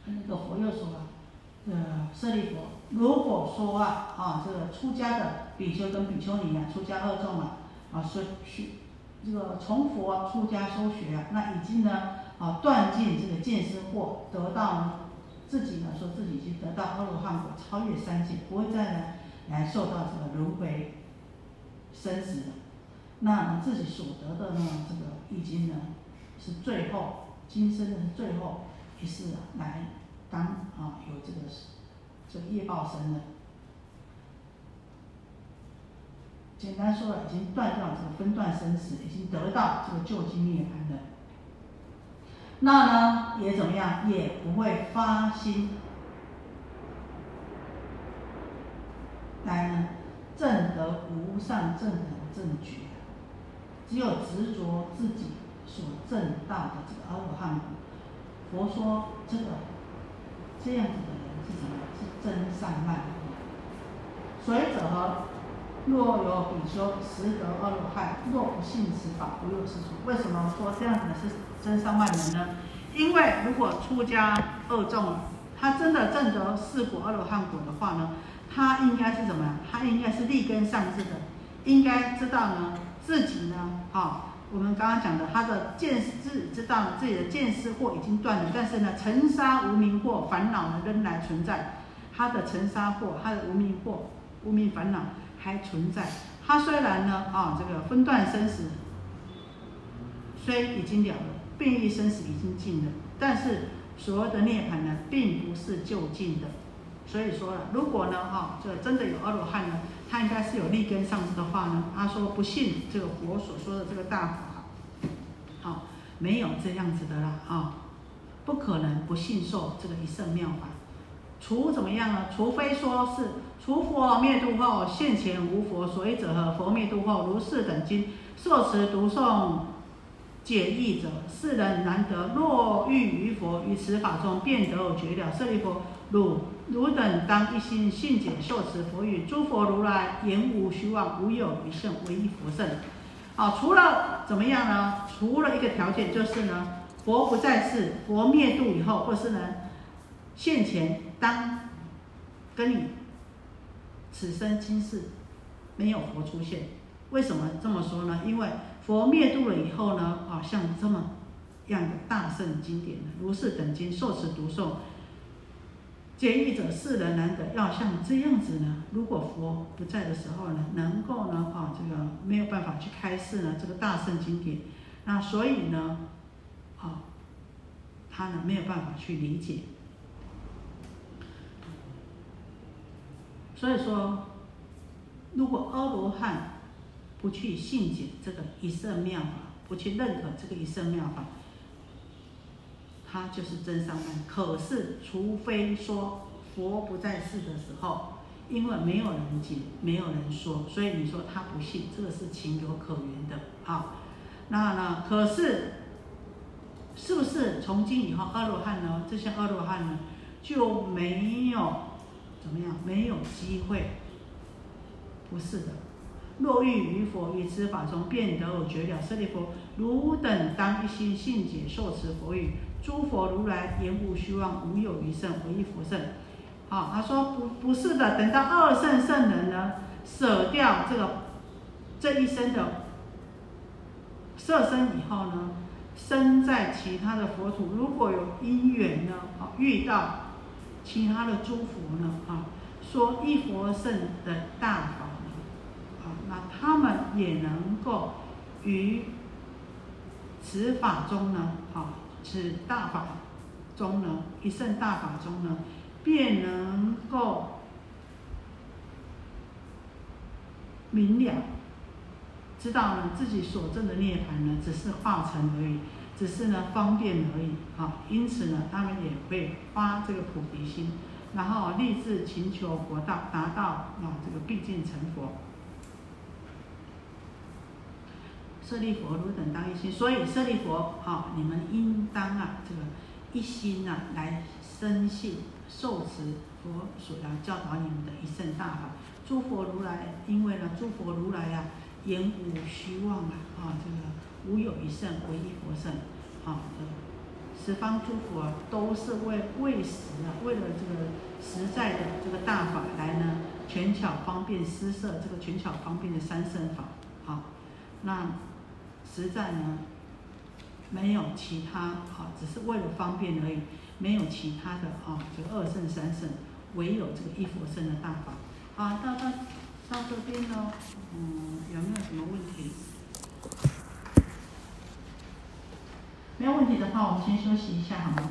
那个佛又说了，呃，舍利佛，如果说啊，啊，这个出家的比丘跟比丘尼啊，出家二众啊，啊，说去这个从佛出家修学，那已经呢，啊，断尽这个见思惑，得到自己呢，说自己已经得到阿罗汉果，超越三界，不会再呢来受到这个轮回生死了。那自己所得的呢，这个易经呢，是最后今生的最后一世来当啊有这个这个业报生的。简单说了，已经断掉这个分段生死，已经得到这个救济涅槃的。那呢，也怎么样，也不会发心来呢证得无上正等正觉。只有执着自己所证到的这个阿罗汉果，佛说这个这样子的人是什么？是真善慢。随者何？若有比丘实得阿罗汉，若不信此法，不入世俗。为什么说这样子的是真善慢人呢？因为如果出家二众，他真的证得四果阿罗汉果的话呢，他应该是什么？他应该是立根上智的，应该知道呢。自己呢，哈，我们刚刚讲的，他的见自知道自己的见思惑已经断了，但是呢，尘沙无明惑烦恼呢仍然存在，他的尘沙惑，他的无明惑、无明烦恼还存在。他虽然呢，啊，这个分段生死虽已经了了，变异生死已经尽了，但是所谓的涅槃呢，并不是就近的。所以说了，如果呢，哈，这真的有阿罗汉呢？他应该是有立根上智的话呢，他说不信这个佛所说的这个大法，好，没有这样子的啦啊，不可能不信受这个一圣妙法，除怎么样呢？除非说是除佛灭度后现前无佛，所以者和佛灭度后如是等经受持读诵解义者，世人难得。若欲于佛于此法中便得绝了，舍利佛。汝汝等当一心信解受持佛语，诸佛如来言无虚妄，无有余圣，唯一佛圣。好，除了怎么样呢？除了一个条件就是呢，佛不在世，佛灭度以后，或是呢现前当跟你此生今世没有佛出现。为什么这么说呢？因为佛灭度了以后呢，啊，像这么样的大圣经典如是等经受持读诵。解义者世人难得，要像这样子呢。如果佛不在的时候呢，能够呢，啊，这个没有办法去开示呢，这个大圣经典，那所以呢，啊，他呢没有办法去理解。所以说，如果阿罗汉不去信解这个一圣妙法，不去认可这个一圣妙法，他就是真上班。可是，除非说佛不在世的时候，因为没有人解，没有人说，所以你说他不信，这个是情有可原的啊。那呢？可是，是不是从今以后阿罗汉呢？这些阿罗汉呢就没有怎么样？没有机会？不是的。若欲于佛于此法中变得而绝了，舍利弗，汝等当一心信解受持佛语。诸佛如来言无虚妄，无有余圣，唯一佛圣。好，他说不不是的，等到二圣圣人呢，舍掉这个这一生的色身以后呢，生在其他的佛土，如果有因缘呢，啊，遇到其他的诸佛呢，啊，说一佛圣的大法呢，啊，那他们也能够于此法中呢，啊，此大法中呢，一圣大法中呢。便能够明了，知道呢自己所证的涅槃呢只是化成而已，只是呢方便而已啊。因此呢，他们也会发这个菩提心，然后立志勤求佛道，达到啊这个毕竟成佛。舍利佛，汝等当一心。所以舍利佛，好，你们应当啊这个一心啊来深信。受持佛所要教导你们的一圣大法，诸佛如来，因为呢，诸佛如来呀，言无虚妄啊，啊，这个无有一圣，唯一佛圣，啊，这十方诸佛都是为为实啊，为了这个实在的这个大法来呢，权巧方便施设这个权巧方便的三圣法，啊，那实在呢，没有其他啊，只是为了方便而已。没有其他的啊，这个二圣三圣，唯有这个一佛圣的大法。啊，到到到这边呢，嗯，有没有什么问题？没有问题的话，我们先休息一下，好吗？